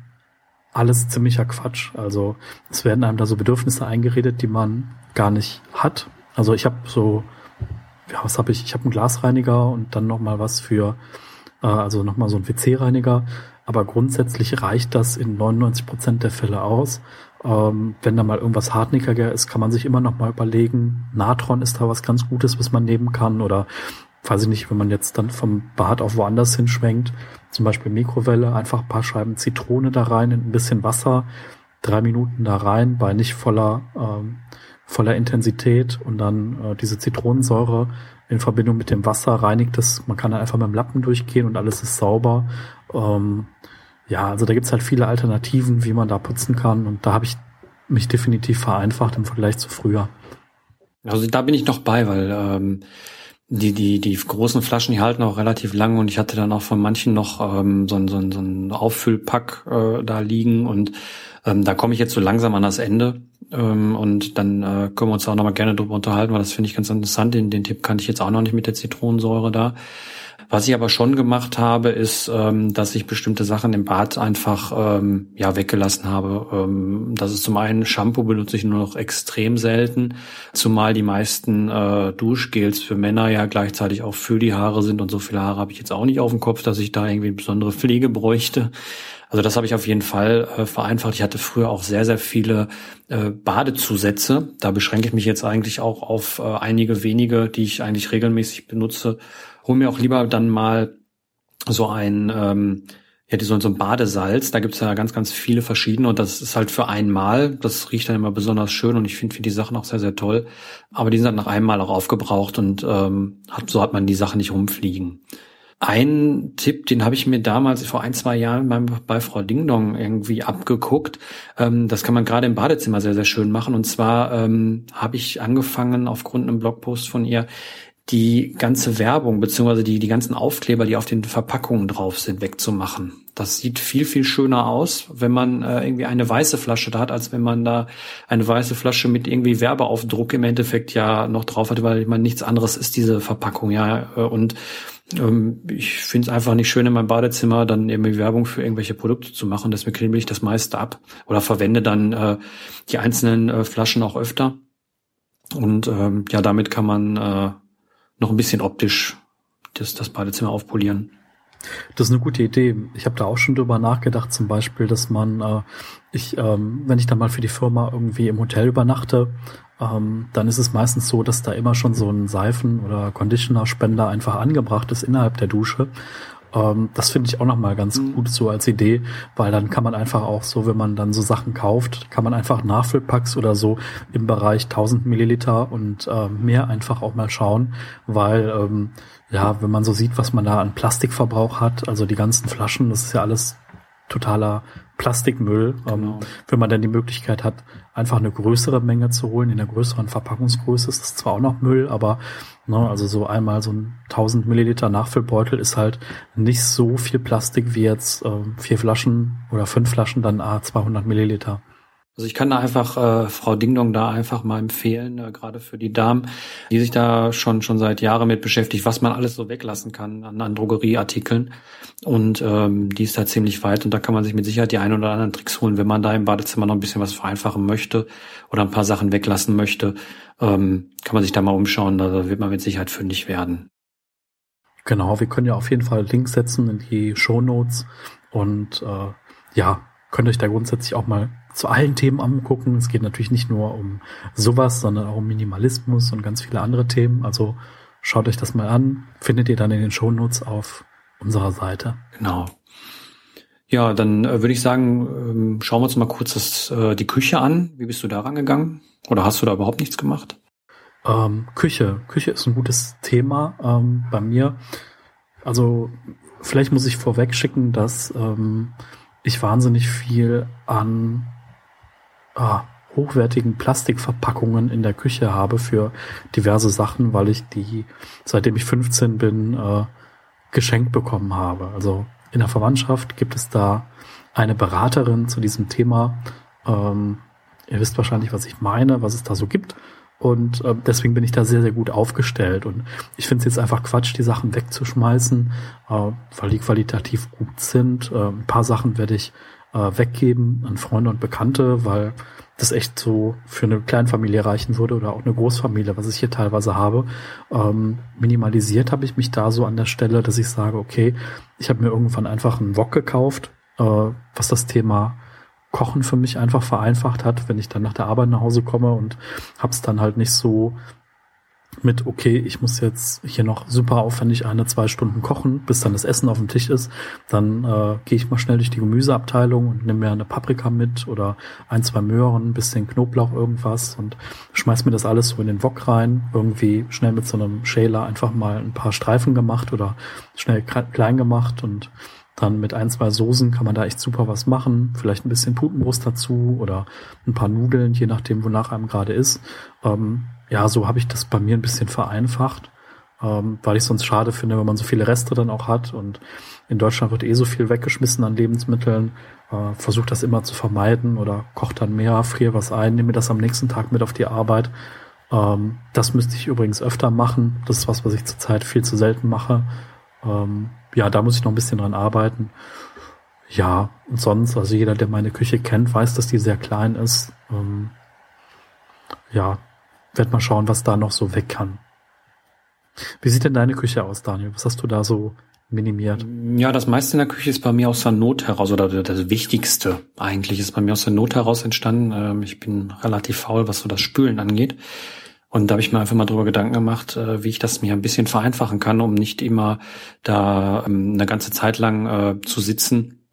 alles ziemlicher Quatsch. Also es werden einem da so Bedürfnisse eingeredet, die man gar nicht hat. Also ich habe so ja, was habe ich? Ich habe einen Glasreiniger und dann noch mal was für, äh, also noch mal so ein WC-Reiniger. Aber grundsätzlich reicht das in 99 Prozent der Fälle aus. Ähm, wenn da mal irgendwas hartnäckiger ist, kann man sich immer noch mal überlegen. Natron ist da was ganz Gutes, was man nehmen kann. Oder weiß ich nicht, wenn man jetzt dann vom Bad auf woanders hinschwenkt, zum Beispiel Mikrowelle, einfach ein paar Scheiben Zitrone da rein, ein bisschen Wasser, drei Minuten da rein, bei nicht voller ähm, voller Intensität und dann äh, diese Zitronensäure in Verbindung mit dem Wasser reinigt es. Man kann dann einfach mit dem Lappen durchgehen und alles ist sauber. Ähm, ja, also da gibt's halt viele Alternativen, wie man da putzen kann und da habe ich mich definitiv vereinfacht im Vergleich zu früher. Also da bin ich noch bei, weil ähm, die, die, die großen Flaschen, die halten auch relativ lang und ich hatte dann auch von manchen noch ähm, so, ein, so, ein, so ein Auffüllpack äh, da liegen und ähm, da komme ich jetzt so langsam an das Ende ähm, und dann äh, können wir uns auch nochmal gerne drüber unterhalten, weil das finde ich ganz interessant. Den, den Tipp kannte ich jetzt auch noch nicht mit der Zitronensäure da. Was ich aber schon gemacht habe, ist, ähm, dass ich bestimmte Sachen im Bad einfach ähm, ja weggelassen habe. Ähm, das ist zum einen Shampoo benutze ich nur noch extrem selten, zumal die meisten äh, Duschgels für Männer ja gleichzeitig auch für die Haare sind und so viele Haare habe ich jetzt auch nicht auf dem Kopf, dass ich da irgendwie besondere Pflege bräuchte. Also das habe ich auf jeden Fall äh, vereinfacht. Ich hatte früher auch sehr, sehr viele äh, Badezusätze. Da beschränke ich mich jetzt eigentlich auch auf äh, einige wenige, die ich eigentlich regelmäßig benutze. Hol mir auch lieber dann mal so ein ähm, ja, die so ein Badesalz, da gibt's ja ganz, ganz viele verschiedene und das ist halt für einmal, das riecht dann immer besonders schön und ich finde find die Sachen auch sehr, sehr toll. Aber die sind halt nach einmal auch aufgebraucht und ähm, hat, so hat man die Sachen nicht rumfliegen. Ein Tipp, den habe ich mir damals vor ein, zwei Jahren bei, bei Frau Dingdong irgendwie abgeguckt. Ähm, das kann man gerade im Badezimmer sehr, sehr schön machen. Und zwar ähm, habe ich angefangen, aufgrund einem Blogpost von ihr, die ganze Werbung beziehungsweise die, die ganzen Aufkleber, die auf den Verpackungen drauf sind, wegzumachen. Das sieht viel, viel schöner aus, wenn man äh, irgendwie eine weiße Flasche da hat, als wenn man da eine weiße Flasche mit irgendwie Werbeaufdruck im Endeffekt ja noch drauf hat, weil man nichts anderes ist diese Verpackung, ja. Äh, und ähm, ich finde es einfach nicht schön in meinem Badezimmer dann irgendwie Werbung für irgendwelche Produkte zu machen. Deswegen klebe ich das meiste ab oder verwende dann äh, die einzelnen äh, Flaschen auch öfter. Und ähm, ja, damit kann man äh, noch ein bisschen optisch das, das Badezimmer aufpolieren. Das ist eine gute Idee. Ich habe da auch schon drüber nachgedacht, zum Beispiel, dass man, äh, ich, ähm, wenn ich dann mal für die Firma irgendwie im Hotel übernachte, ähm, dann ist es meistens so, dass da immer schon so ein Seifen- oder Conditioner-Spender einfach angebracht ist innerhalb der Dusche. Ähm, das finde ich auch nochmal ganz mhm. gut so als Idee, weil dann kann man einfach auch so, wenn man dann so Sachen kauft, kann man einfach Nachfüllpacks oder so im Bereich 1000 Milliliter und äh, mehr einfach auch mal schauen, weil ähm, ja, wenn man so sieht, was man da an Plastikverbrauch hat, also die ganzen Flaschen, das ist ja alles totaler Plastikmüll. Ähm, genau. Ähm, wenn man dann die Möglichkeit hat, einfach eine größere Menge zu holen, in der größeren Verpackungsgröße, ist das zwar auch noch Müll, aber ne, also so einmal so ein 1000 Milliliter Nachfüllbeutel ist halt nicht so viel Plastik wie jetzt äh, vier Flaschen oder fünf Flaschen dann A 200 Milliliter. Also ich kann da einfach äh, Frau Dingdong da einfach mal empfehlen, äh, gerade für die Damen, die sich da schon schon seit Jahren mit beschäftigt, was man alles so weglassen kann an, an Drogerieartikeln. Und ähm, die ist da ziemlich weit und da kann man sich mit Sicherheit die ein oder anderen Tricks holen, wenn man da im Badezimmer noch ein bisschen was vereinfachen möchte oder ein paar Sachen weglassen möchte, ähm, kann man sich da mal umschauen, da wird man mit Sicherheit fündig werden. Genau, wir können ja auf jeden Fall Links setzen in die Show Notes und äh, ja, könnt euch da grundsätzlich auch mal zu allen Themen angucken. Es geht natürlich nicht nur um sowas, sondern auch um Minimalismus und ganz viele andere Themen. Also schaut euch das mal an. Findet ihr dann in den Shownotes auf unserer Seite. Genau. Ja, dann äh, würde ich sagen, ähm, schauen wir uns mal kurz das, äh, die Küche an. Wie bist du da rangegangen? Oder hast du da überhaupt nichts gemacht? Ähm, Küche. Küche ist ein gutes Thema ähm, bei mir. Also vielleicht muss ich vorweg schicken, dass ähm, ich wahnsinnig viel an ah, hochwertigen Plastikverpackungen in der Küche habe für diverse Sachen, weil ich die, seitdem ich 15 bin, äh, geschenkt bekommen habe. Also in der Verwandtschaft gibt es da eine Beraterin zu diesem Thema. Ähm, ihr wisst wahrscheinlich, was ich meine, was es da so gibt. Und äh, deswegen bin ich da sehr, sehr gut aufgestellt. Und ich finde es jetzt einfach Quatsch, die Sachen wegzuschmeißen, äh, weil die qualitativ gut sind. Äh, ein paar Sachen werde ich äh, weggeben an Freunde und Bekannte, weil das echt so für eine Kleinfamilie reichen würde oder auch eine Großfamilie, was ich hier teilweise habe. Ähm, minimalisiert habe ich mich da so an der Stelle, dass ich sage, okay, ich habe mir irgendwann einfach einen Wok gekauft, äh, was das Thema Kochen für mich einfach vereinfacht hat, wenn ich dann nach der Arbeit nach Hause komme und hab's dann halt nicht so mit, okay, ich muss jetzt hier noch super aufwendig eine, zwei Stunden kochen, bis dann das Essen auf dem Tisch ist. Dann äh, gehe ich mal schnell durch die Gemüseabteilung und nehme mir eine Paprika mit oder ein, zwei Möhren, ein bisschen Knoblauch, irgendwas und schmeiß mir das alles so in den Wok rein. Irgendwie schnell mit so einem Schäler einfach mal ein paar Streifen gemacht oder schnell klein gemacht und dann mit ein, zwei Soßen kann man da echt super was machen. Vielleicht ein bisschen Putenbrust dazu oder ein paar Nudeln, je nachdem, wonach einem gerade ist. Ähm, ja, so habe ich das bei mir ein bisschen vereinfacht, ähm, weil ich sonst schade finde, wenn man so viele Reste dann auch hat. Und in Deutschland wird eh so viel weggeschmissen an Lebensmitteln. Äh, Versucht das immer zu vermeiden oder kocht dann mehr, friere was ein, nehme das am nächsten Tag mit auf die Arbeit. Ähm, das müsste ich übrigens öfter machen. Das ist was, was ich zurzeit viel zu selten mache. Ähm, ja, da muss ich noch ein bisschen dran arbeiten. Ja, und sonst, also jeder, der meine Küche kennt, weiß, dass die sehr klein ist. Ähm, ja, werd mal schauen, was da noch so weg kann. Wie sieht denn deine Küche aus, Daniel? Was hast du da so minimiert? Ja, das meiste in der Küche ist bei mir aus der Not heraus, oder das Wichtigste eigentlich ist bei mir aus der Not heraus entstanden. Ähm, ich bin relativ faul, was so das Spülen angeht. Und da habe ich mir einfach mal drüber Gedanken gemacht, äh, wie ich das mir ein bisschen vereinfachen kann, um nicht immer da ähm, eine ganze Zeit lang äh, zu sitzen,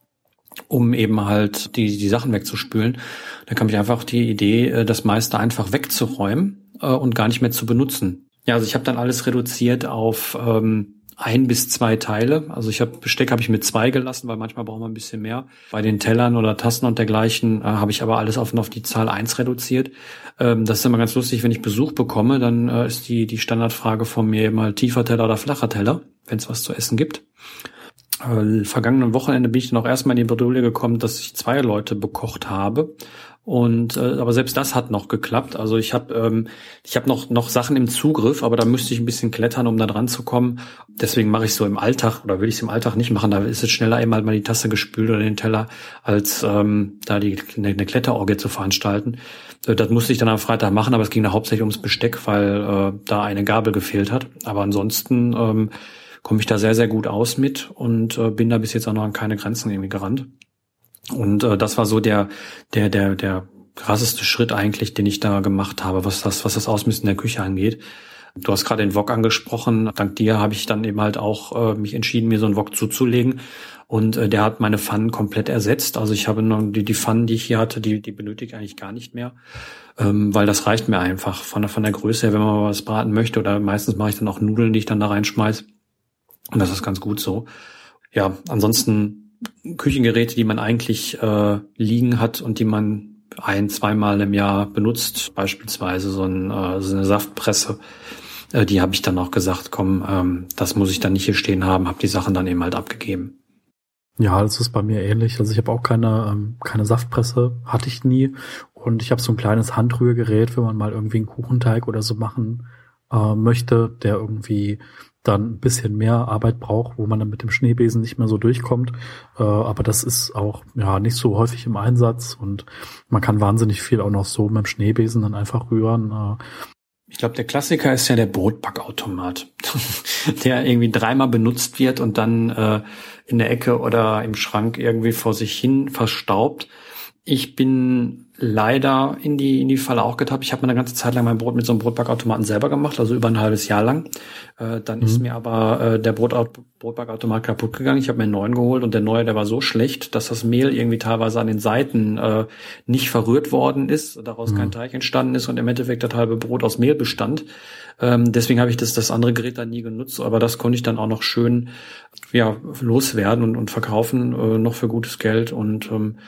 um eben halt die, die Sachen wegzuspülen. Da kam ich einfach die Idee, äh, das meiste einfach wegzuräumen und gar nicht mehr zu benutzen. Ja, also ich habe dann alles reduziert auf ähm, ein bis zwei Teile. Also ich habe Besteck habe ich mit zwei gelassen, weil manchmal braucht man ein bisschen mehr. Bei den Tellern oder Tassen und dergleichen äh, habe ich aber alles auf, auf die Zahl eins reduziert. Ähm, das ist immer ganz lustig, wenn ich Besuch bekomme, dann äh, ist die die Standardfrage von mir mal tiefer Teller oder flacher Teller, wenn es was zu essen gibt. Äh, vergangenen Wochenende bin ich dann auch erstmal in die Bredouille gekommen, dass ich zwei Leute bekocht habe und äh, aber selbst das hat noch geklappt. Also ich habe ähm, ich habe noch noch Sachen im Zugriff, aber da müsste ich ein bisschen klettern, um da dran zu kommen. Deswegen mache ich so im Alltag oder will ich es im Alltag nicht machen. Da ist es schneller eben halt mal die Tasse gespült oder den Teller, als ähm, da die eine, eine Kletterorgie zu veranstalten. Äh, das musste ich dann am Freitag machen, aber es ging da hauptsächlich ums Besteck, weil äh, da eine Gabel gefehlt hat. Aber ansonsten ähm, komme ich da sehr sehr gut aus mit und äh, bin da bis jetzt auch noch an keine Grenzen irgendwie gerannt. Und äh, das war so der, der, der, der krasseste Schritt eigentlich, den ich da gemacht habe, was das, was das Ausmisten der Küche angeht. Du hast gerade den Wok angesprochen. Dank dir habe ich dann eben halt auch äh, mich entschieden, mir so einen Wok zuzulegen. Und äh, der hat meine Pfannen komplett ersetzt. Also ich habe noch die, die Pfannen, die ich hier hatte, die, die benötige ich eigentlich gar nicht mehr. Ähm, weil das reicht mir einfach von der, von der Größe her, wenn man was braten möchte. Oder meistens mache ich dann auch Nudeln, die ich dann da reinschmeiß. Und das ist ganz gut so. Ja, ansonsten Küchengeräte, die man eigentlich äh, liegen hat und die man ein, zweimal im Jahr benutzt, beispielsweise so, ein, äh, so eine Saftpresse, äh, die habe ich dann auch gesagt, komm, ähm, das muss ich dann nicht hier stehen haben, habe die Sachen dann eben halt abgegeben. Ja, das ist bei mir ähnlich. Also ich habe auch keine, ähm, keine Saftpresse, hatte ich nie. Und ich habe so ein kleines Handrührgerät, wenn man mal irgendwie einen Kuchenteig oder so machen äh, möchte, der irgendwie dann ein bisschen mehr Arbeit braucht, wo man dann mit dem Schneebesen nicht mehr so durchkommt. Äh, aber das ist auch ja nicht so häufig im Einsatz und man kann wahnsinnig viel auch noch so mit dem Schneebesen dann einfach rühren. Äh, Ich glaube, der Klassiker ist ja der Brotbackautomat, der irgendwie dreimal benutzt wird und dann äh, in der Ecke oder im Schrank irgendwie vor sich hin verstaubt. Ich bin leider in die in die Falle auch getappt. Ich habe mir eine ganze Zeit lang mein Brot mit so einem Brotbackautomaten selber gemacht, also über ein halbes Jahr lang. Äh, dann mhm. ist mir aber äh, der Brot, Brotbackautomat kaputt gegangen. Ich habe mir einen neuen geholt und der neue, der war so schlecht, dass das Mehl irgendwie teilweise an den Seiten äh, nicht verrührt worden ist, daraus mhm. kein Teig entstanden ist und im Endeffekt das halbe Brot aus Mehl bestand. Ähm, deswegen habe ich das das andere Gerät dann nie genutzt, aber das konnte ich dann auch noch schön ja loswerden und, und verkaufen äh, noch für gutes Geld und ähm,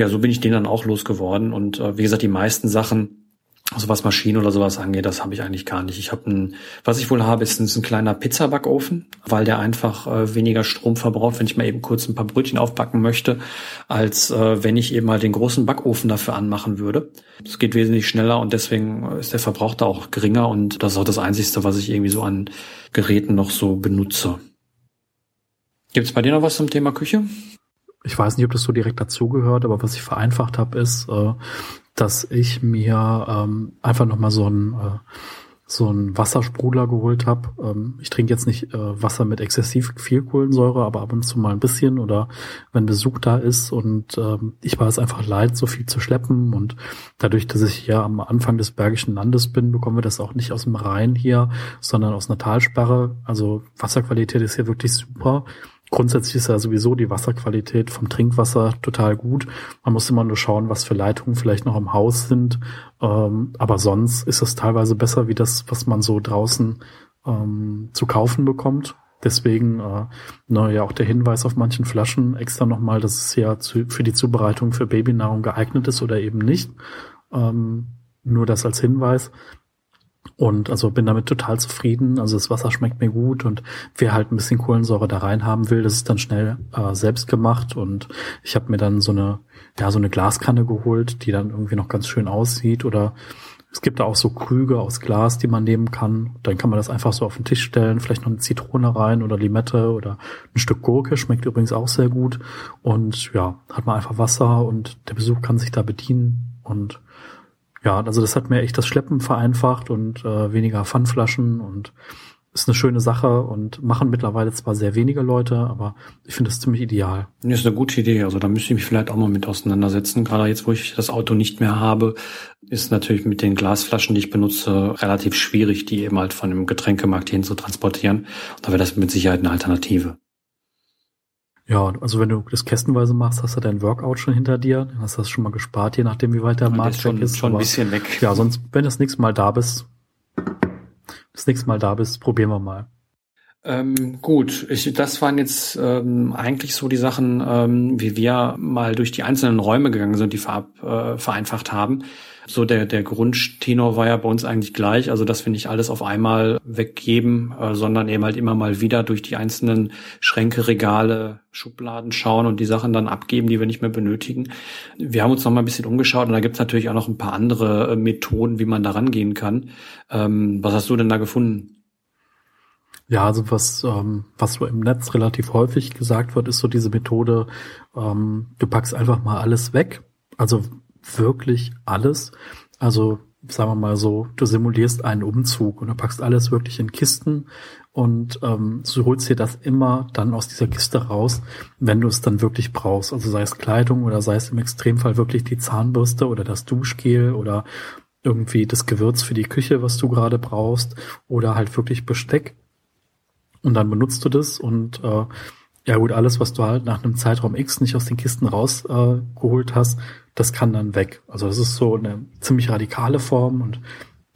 ja, so bin ich den dann auch losgeworden. Und äh, wie gesagt, die meisten Sachen, also was Maschinen oder sowas angeht, das habe ich eigentlich gar nicht. Ich habe ein, was ich wohl habe, ist ein, ist ein kleiner Pizzabackofen, weil der einfach äh, weniger Strom verbraucht, wenn ich mal eben kurz ein paar Brötchen aufbacken möchte, als äh, wenn ich eben mal den großen Backofen dafür anmachen würde. Das geht wesentlich schneller und deswegen ist der Verbrauch da auch geringer und das ist auch das Einzige, was ich irgendwie so an Geräten noch so benutze. Gibt es bei dir noch was zum Thema Küche? Ich weiß nicht, ob das so direkt dazugehört, aber was ich vereinfacht habe, ist, äh, dass ich mir ähm, einfach nochmal so ein äh, so ein Wassersprudler geholt habe. Ähm, ich trinke jetzt nicht äh, Wasser mit exzessiv viel Kohlensäure, aber ab und zu mal ein bisschen oder wenn Besuch da ist und ähm, ich war es einfach leid, so viel zu schleppen und dadurch, dass ich ja am Anfang des Bergischen Landes bin, bekommen wir das auch nicht aus dem Rhein hier, sondern aus einer Talsperre. Also Wasserqualität ist hier wirklich super. Grundsätzlich ist ja sowieso die Wasserqualität vom Trinkwasser total gut. Man muss immer nur schauen, was für Leitungen vielleicht noch im Haus sind. Ähm, aber sonst ist es teilweise besser wie das, was man so draußen ähm, zu kaufen bekommt. Deswegen äh, na, ja auch der Hinweis auf manchen Flaschen extra nochmal, dass es ja zu, für die Zubereitung für Babynahrung geeignet ist oder eben nicht. Ähm, nur das als Hinweis. Und also bin damit total zufrieden. Also das Wasser schmeckt mir gut und wer halt ein bisschen Kohlensäure da rein haben will, das ist dann schnell äh, selbst gemacht. Und ich habe mir dann so eine, ja, so eine Glaskanne geholt, die dann irgendwie noch ganz schön aussieht. Oder es gibt da auch so Krüge aus Glas, die man nehmen kann. Dann kann man das einfach so auf den Tisch stellen, vielleicht noch eine Zitrone rein oder Limette oder ein Stück Gurke, schmeckt übrigens auch sehr gut. Und ja, hat man einfach Wasser und der Besuch kann sich da bedienen und ja, also das hat mir echt das Schleppen vereinfacht und äh, weniger Pfandflaschen und ist eine schöne Sache und machen mittlerweile zwar sehr wenige Leute, aber ich finde das ziemlich ideal. Das ist eine gute Idee. Also da müsste ich mich vielleicht auch mal mit auseinandersetzen. Gerade jetzt, wo ich das Auto nicht mehr habe, ist natürlich mit den Glasflaschen, die ich benutze, relativ schwierig, die eben halt von dem Getränkemarkt hin zu transportieren. Und da wäre das mit Sicherheit eine Alternative. Ja, also wenn du das kästenweise machst, hast du dein Workout schon hinter dir, dann hast du das schon mal gespart, je nachdem, wie weit der Markt ist schon, ist. Schon ein bisschen weg. Ja, sonst, wenn du das nächste Mal da bist, das nächste Mal da bist, probieren wir mal. Ähm, gut, ich, das waren jetzt ähm, eigentlich so die Sachen, ähm, wie wir mal durch die einzelnen Räume gegangen sind, die ver, äh, vereinfacht haben so der, der Grundtenor war ja bei uns eigentlich gleich, also dass wir nicht alles auf einmal weggeben, äh, sondern eben halt immer mal wieder durch die einzelnen Schränke, Regale, Schubladen schauen und die Sachen dann abgeben, die wir nicht mehr benötigen. Wir haben uns noch mal ein bisschen umgeschaut und da gibt es natürlich auch noch ein paar andere äh, Methoden, wie man da rangehen kann. Ähm, was hast du denn da gefunden? Ja, also was, ähm, was so im Netz relativ häufig gesagt wird, ist so diese Methode, ähm, du packst einfach mal alles weg. Also wirklich alles. Also sagen wir mal so, du simulierst einen Umzug und du packst alles wirklich in Kisten und ähm, du holst dir das immer dann aus dieser Kiste raus, wenn du es dann wirklich brauchst. Also sei es Kleidung oder sei es im Extremfall wirklich die Zahnbürste oder das Duschgel oder irgendwie das Gewürz für die Küche, was du gerade brauchst oder halt wirklich Besteck. Und dann benutzt du das und äh, ja gut, alles, was du halt nach einem Zeitraum X nicht aus den Kisten rausgeholt äh, hast, das kann dann weg. Also das ist so eine ziemlich radikale Form und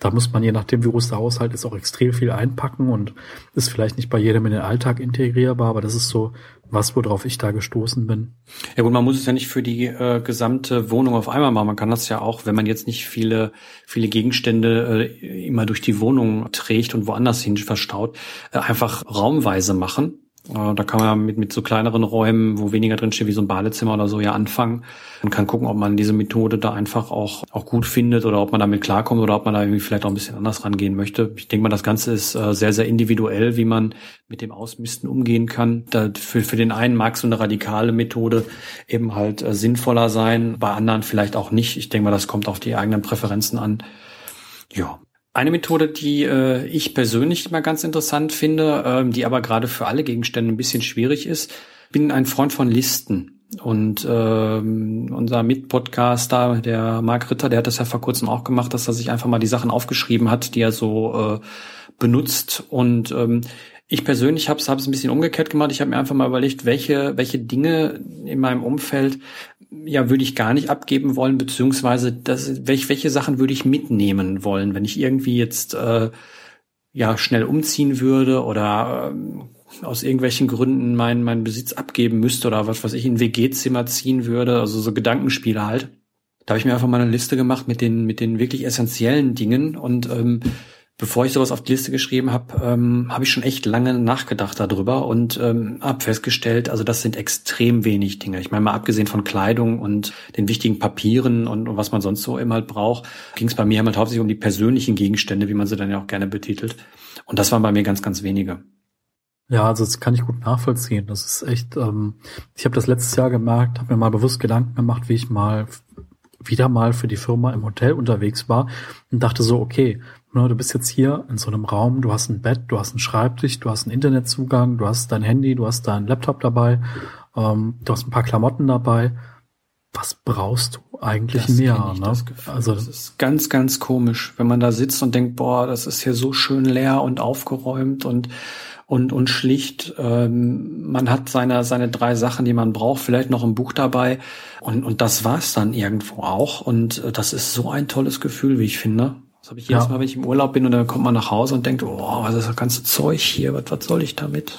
da muss man je nachdem, wie groß der Haushalt ist, auch extrem viel einpacken und ist vielleicht nicht bei jedem in den Alltag integrierbar, aber das ist so was, worauf ich da gestoßen bin. Ja gut, man muss es ja nicht für die äh, gesamte Wohnung auf einmal machen. Man kann das ja auch, wenn man jetzt nicht viele, viele Gegenstände äh, immer durch die Wohnung trägt und woanders hin verstaut, äh, einfach raumweise machen da kann man mit, mit so kleineren Räumen, wo weniger drinsteht, wie so ein Badezimmer oder so, ja anfangen und kann gucken, ob man diese Methode da einfach auch, auch gut findet oder ob man damit klarkommt oder ob man da irgendwie vielleicht auch ein bisschen anders rangehen möchte. Ich denke mal, das Ganze ist äh, sehr, sehr individuell, wie man mit dem Ausmisten umgehen kann. Da für, für den einen mag so eine radikale Methode eben halt äh, sinnvoller sein, bei anderen vielleicht auch nicht. Ich denke mal, das kommt auf die eigenen Präferenzen an. Ja, Eine Methode, die äh, ich persönlich immer ganz interessant finde, ähm, die aber gerade für alle Gegenstände ein bisschen schwierig ist, bin ein Freund von Listen. Und ähm, unser Mitpodcaster, der Marc Ritter, der hat das ja vor kurzem auch gemacht, dass er sich einfach mal die Sachen aufgeschrieben hat, die er so äh, benutzt. Und ähm, ich persönlich habe es ein bisschen umgekehrt gemacht. Ich habe mir einfach mal überlegt, welche, welche Dinge in meinem Umfeld ja würde ich gar nicht abgeben wollen, beziehungsweise das, welche, welche Sachen würde ich mitnehmen wollen, wenn ich irgendwie jetzt äh, ja schnell umziehen würde oder ähm, aus irgendwelchen Gründen meinen meinen Besitz abgeben müsste oder was weiß ich in WG-Zimmer ziehen würde, also so Gedankenspiele halt. Da habe ich mir einfach mal eine Liste gemacht mit den mit den wirklich essentiellen Dingen und ähm, bevor ich sowas auf die Liste geschrieben habe, ähm, habe ich schon echt lange nachgedacht darüber und ähm, habe festgestellt, also das sind extrem wenig Dinge. Ich meine mal abgesehen von Kleidung und den wichtigen Papieren und, und was man sonst so immer halt braucht, ging es bei mir halt hauptsächlich um die persönlichen Gegenstände, wie man sie dann ja auch gerne betitelt. Und das waren bei mir ganz, ganz wenige. Ja, also das kann ich gut nachvollziehen. Das ist echt, ähm, ich habe das letztes Jahr gemerkt, habe mir mal bewusst Gedanken gemacht, wie ich mal wieder mal für die Firma im Hotel unterwegs war und dachte so, okay, Ne, du bist jetzt hier in so einem Raum, du hast ein Bett, du hast einen Schreibtisch, du hast einen Internetzugang, du hast dein Handy, du hast deinen Laptop dabei, ähm, du hast ein paar Klamotten dabei. Was brauchst du eigentlich das mehr? Ne? Das also das ist ganz, ganz komisch, wenn man da sitzt und denkt, boah, das ist hier so schön leer und aufgeräumt und und und schlicht. Ähm, man hat seine seine drei Sachen, die man braucht, vielleicht noch ein Buch dabei und und das war's dann irgendwo auch. Und äh, das ist so ein tolles Gefühl, wie ich finde. Das habe ich jedes ja. Mal, wenn ich im Urlaub bin und dann kommt man nach Hause und denkt, oh, was ist das ganze Zeug hier? Was, was soll ich damit?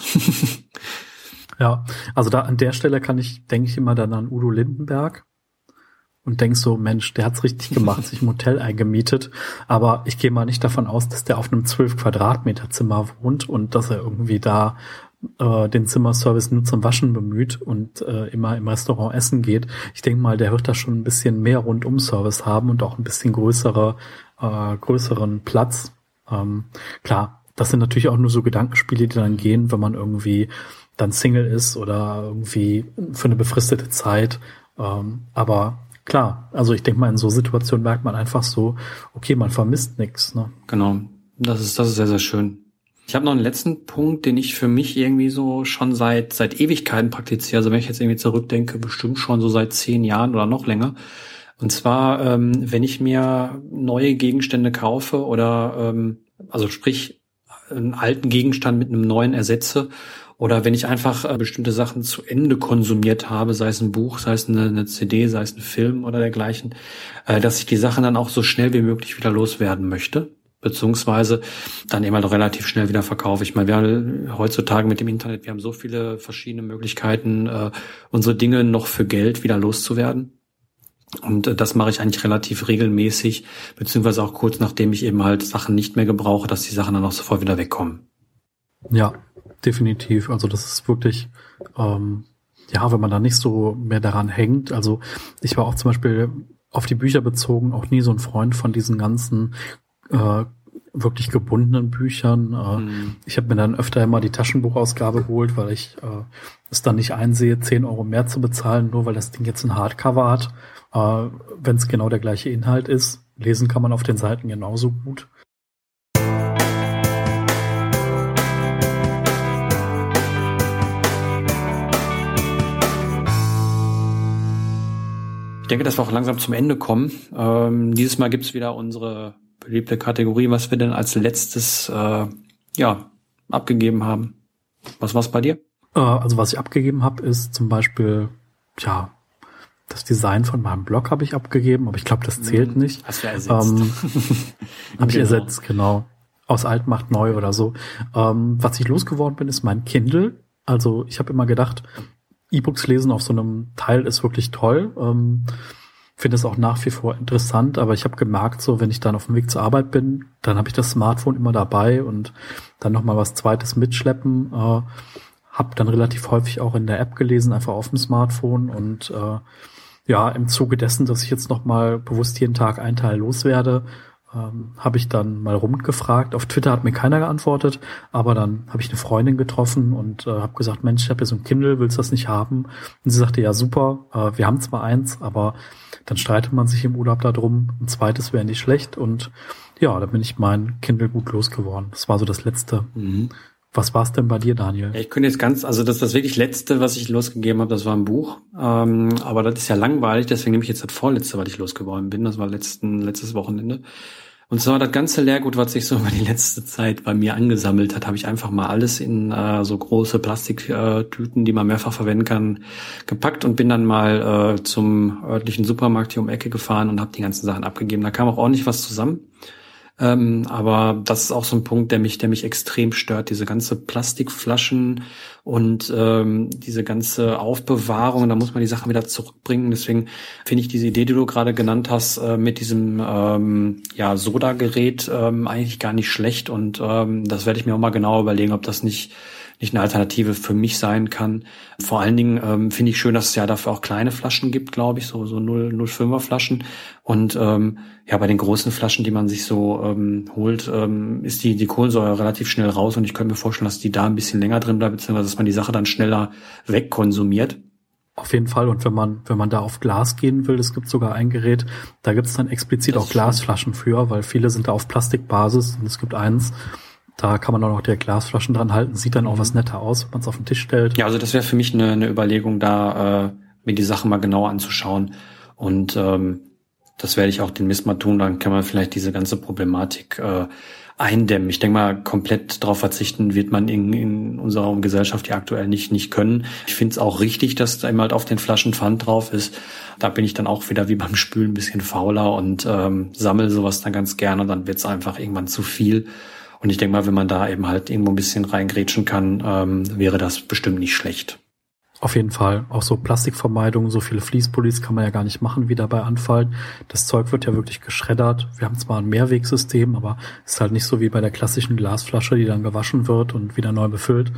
ja, also da an der Stelle kann ich, denke ich immer dann an Udo Lindenberg und denk so, Mensch, der hat's richtig gemacht, sich ein Hotel eingemietet. Aber ich gehe mal nicht davon aus, dass der auf einem 12 Quadratmeter Zimmer wohnt und dass er irgendwie da äh, den Zimmerservice nur zum Waschen bemüht und äh, immer im Restaurant essen geht. Ich denke mal, der wird da schon ein bisschen mehr Rundum-Service haben und auch ein bisschen größere äh, größeren Platz. Ähm, klar, das sind natürlich auch nur so Gedankenspiele, die dann gehen, wenn man irgendwie dann Single ist oder irgendwie für eine befristete Zeit. Ähm, aber klar, also ich denke mal, in so Situationen merkt man einfach so, okay, man vermisst nichts. Ne? Genau, das ist, das ist sehr, sehr schön. Ich habe noch einen letzten Punkt, den ich für mich irgendwie so schon seit seit Ewigkeiten praktiziere. Also wenn ich jetzt irgendwie zurückdenke, bestimmt schon so seit zehn Jahren oder noch länger. Und zwar, ähm, wenn ich mir neue Gegenstände kaufe oder ähm, also sprich einen alten Gegenstand mit einem neuen ersetze oder wenn ich einfach äh, bestimmte Sachen zu Ende konsumiert habe, sei es ein Buch, sei es eine, eine CD, sei es ein Film oder dergleichen, äh, dass ich die Sachen dann auch so schnell wie möglich wieder loswerden möchte beziehungsweise dann eben halt relativ schnell wieder verkaufe. Ich meine, wir haben heutzutage mit dem Internet, wir haben so viele verschiedene Möglichkeiten, äh, unsere Dinge noch für Geld wieder loszuwerden. Und äh, das mache ich eigentlich relativ regelmäßig, beziehungsweise auch kurz nachdem ich eben halt Sachen nicht mehr gebrauche, dass die Sachen dann auch sofort wieder wegkommen. Ja, definitiv. Also das ist wirklich, ähm, ja, wenn man da nicht so mehr daran hängt. Also ich war auch zum Beispiel auf die Bücher bezogen auch nie so ein Freund von diesen ganzen äh, wirklich gebundenen Büchern. Äh, mhm. Ich habe mir dann öfter immer die Taschenbuchausgabe geholt, weil ich äh, es dann nicht einsehe, 10 Euro mehr zu bezahlen, nur weil das Ding jetzt ein Hardcover hat. Äh, Wenn es genau der gleiche Inhalt ist, lesen kann man auf den Seiten genauso gut. Ich denke, dass wir auch langsam zum Ende kommen. Ähm, dieses Mal gibt's wieder unsere beliebte Kategorie, was wir denn als letztes äh, ja abgegeben haben. Was war's bei dir? Äh, also was ich abgegeben habe, ist zum Beispiel ja das Design von meinem Blog habe ich abgegeben, aber ich glaube, das zählt hm, nicht. Hast du ersetzt. Ähm, habe ich genau. ersetzt, genau. Aus alt macht neu oder so. Ähm, was ich losgeworden bin, ist mein Kindle. Also ich habe immer gedacht, E-Books lesen auf so einem Teil ist wirklich toll. Ähm, Finde es auch nach wie vor interessant, aber ich habe gemerkt, so wenn ich dann auf dem Weg zur Arbeit bin, dann habe ich das Smartphone immer dabei und dann noch mal was Zweites mitschleppen. Äh, habe dann relativ häufig auch in der App gelesen, einfach auf dem Smartphone und äh, ja, im Zuge dessen, dass ich jetzt noch mal bewusst jeden Tag einen Teil loswerde, ähm, habe ich dann mal rumgefragt. Auf Twitter hat mir keiner geantwortet, aber dann habe ich eine Freundin getroffen und äh, habe gesagt, Mensch, ich habe hier so ein Kindle, willst du das nicht haben? Und sie sagte, ja super, äh, wir haben zwar eins, aber dann streitet man sich im Urlaub darum. Ein zweites wäre nicht schlecht und ja, da bin ich mein Kindle gut losgeworden. Das war so das Letzte. Mhm. Was war es denn bei dir, Daniel? Ich könnte jetzt ganz, also das das wirklich Letzte, was ich losgegeben habe, das war ein Buch. Ähm, aber das ist ja langweilig, deswegen nehme ich jetzt das Vorletzte, was ich losgeworden bin. Das war letzten, letztes Wochenende. Und zwar das ganze Leergut, was sich so über die letzte Zeit bei mir angesammelt hat, habe ich einfach mal alles in äh, so große Plastiktüten, die man mehrfach verwenden kann, gepackt und bin dann mal äh, zum örtlichen Supermarkt hier um Ecke gefahren und habe die ganzen Sachen abgegeben. Da kam auch ordentlich was zusammen. Ähm, aber das ist auch so ein Punkt, der mich, der mich extrem stört. Diese ganze Plastikflaschen und ähm, diese ganze Aufbewahrung, da muss man die Sachen wieder zurückbringen. Deswegen finde ich diese Idee, die du gerade genannt hast, äh, mit diesem ähm, ja, Soda-Gerät ähm, eigentlich gar nicht schlecht. Und ähm, das werde ich mir auch mal genau überlegen, ob das nicht nicht eine Alternative für mich sein kann. Vor allen Dingen ähm, finde ich schön, dass es ja dafür auch kleine Flaschen gibt, glaube ich, so so 0,05er Flaschen. Und ähm, ja, bei den großen Flaschen, die man sich so ähm, holt, ähm, ist die, die Kohlensäure relativ schnell raus. Und ich könnte mir vorstellen, dass die da ein bisschen länger drin bleibt, beziehungsweise dass man die Sache dann schneller wegkonsumiert. Auf jeden Fall. Und wenn man, wenn man da auf Glas gehen will, es gibt sogar ein Gerät, da gibt es dann explizit das auch Glasflaschen für, weil viele sind da auf Plastikbasis und es gibt eins, da kann man auch noch die Glasflaschen dran halten, sieht dann auch was netter aus, wenn man es auf den Tisch stellt. Ja, also das wäre für mich eine, eine Überlegung, da äh, mir die Sache mal genauer anzuschauen. Und ähm, das werde ich auch den Mist mal tun, dann kann man vielleicht diese ganze Problematik äh, eindämmen. Ich denke mal, komplett darauf verzichten wird man in, in unserer Gesellschaft ja aktuell nicht, nicht können. Ich finde es auch richtig, dass da immer halt auf den Flaschen Pfand drauf ist. Da bin ich dann auch wieder wie beim Spülen ein bisschen fauler und ähm, sammel sowas dann ganz gerne. Dann wird es einfach irgendwann zu viel. Und ich denke mal, wenn man da eben halt irgendwo ein bisschen reingrätschen kann, ähm, wäre das bestimmt nicht schlecht. Auf jeden Fall. Auch so Plastikvermeidung, so viele Fließpullis kann man ja gar nicht machen, wie dabei anfallen. Das Zeug wird ja wirklich geschreddert. Wir haben zwar ein Mehrwegsystem, aber ist halt nicht so wie bei der klassischen Glasflasche, die dann gewaschen wird und wieder neu befüllt.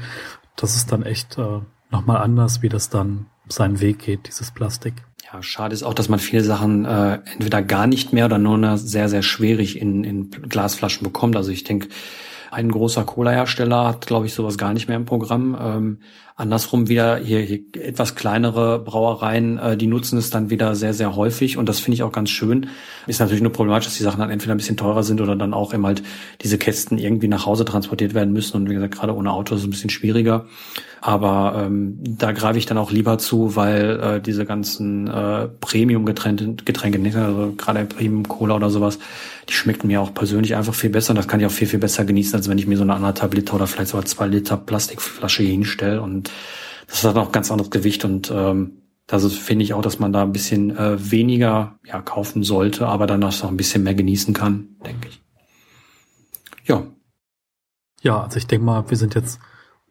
Das ist dann echt äh, nochmal anders, wie das dann seinen Weg geht, dieses Plastik. Ja, schade ist auch, dass man viele Sachen äh, entweder gar nicht mehr oder nur sehr, sehr schwierig in, in Glasflaschen bekommt. Also ich denke, ein großer Cola-Hersteller hat, glaube ich, sowas gar nicht mehr im Programm. Ähm, andersrum wieder hier, hier etwas kleinere Brauereien, äh, die nutzen es dann wieder sehr, sehr häufig und das finde ich auch ganz schön. Ist natürlich nur problematisch, dass die Sachen dann entweder ein bisschen teurer sind oder dann auch eben halt diese Kästen irgendwie nach Hause transportiert werden müssen und wie gesagt, gerade ohne Auto ist es ein bisschen schwieriger. Aber ähm, da greife ich dann auch lieber zu, weil äh, diese ganzen äh, Premium-Getränke, Getränke, nicht, also gerade Premium Cola oder sowas, die schmecken mir auch persönlich einfach viel besser und das kann ich auch viel, viel besser genießen, als wenn ich mir so eine anderthalb Liter oder vielleicht sogar zwei Liter Plastikflasche hinstelle. Und das hat auch ganz anderes Gewicht und ähm, das finde ich auch, dass man da ein bisschen äh, weniger ja, kaufen sollte, aber dann auch noch ein bisschen mehr genießen kann, denke ich. Ja. Ja, also ich denke mal, wir sind jetzt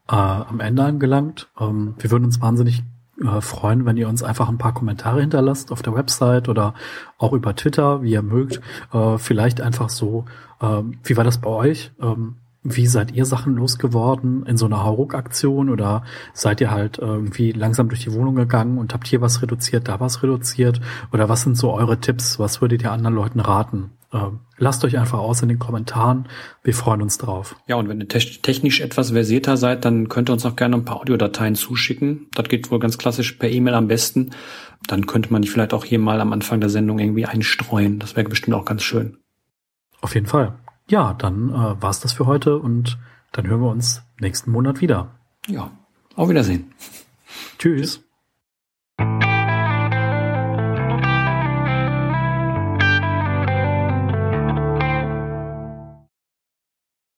äh, am Ende angelangt. Ähm, wir würden uns wahnsinnig äh, freuen, wenn ihr uns einfach ein paar Kommentare hinterlasst auf der Website oder auch über Twitter, wie ihr mögt. Äh, vielleicht einfach so, äh, wie war das bei euch? Ähm, wie seid ihr Sachen losgeworden in so einer Hauruck-Aktion oder seid ihr halt irgendwie langsam durch die Wohnung gegangen und habt hier was reduziert, da was reduziert? Oder was sind so eure Tipps? Was würdet ihr anderen Leuten raten? Ähm, lasst euch einfach aus in den Kommentaren. Wir freuen uns drauf. Ja, und wenn ihr technisch etwas versierter seid, dann könnt ihr uns auch gerne ein paar Audiodateien zuschicken. Das geht wohl ganz klassisch per E-Mail am besten. Dann könnte man die vielleicht auch hier mal am Anfang der Sendung irgendwie einstreuen. Das wäre bestimmt auch ganz schön. Auf jeden Fall. Ja, dann äh, war's das für heute und dann hören wir uns nächsten Monat wieder. Ja, auf Wiedersehen. Tschüss. Tschüss.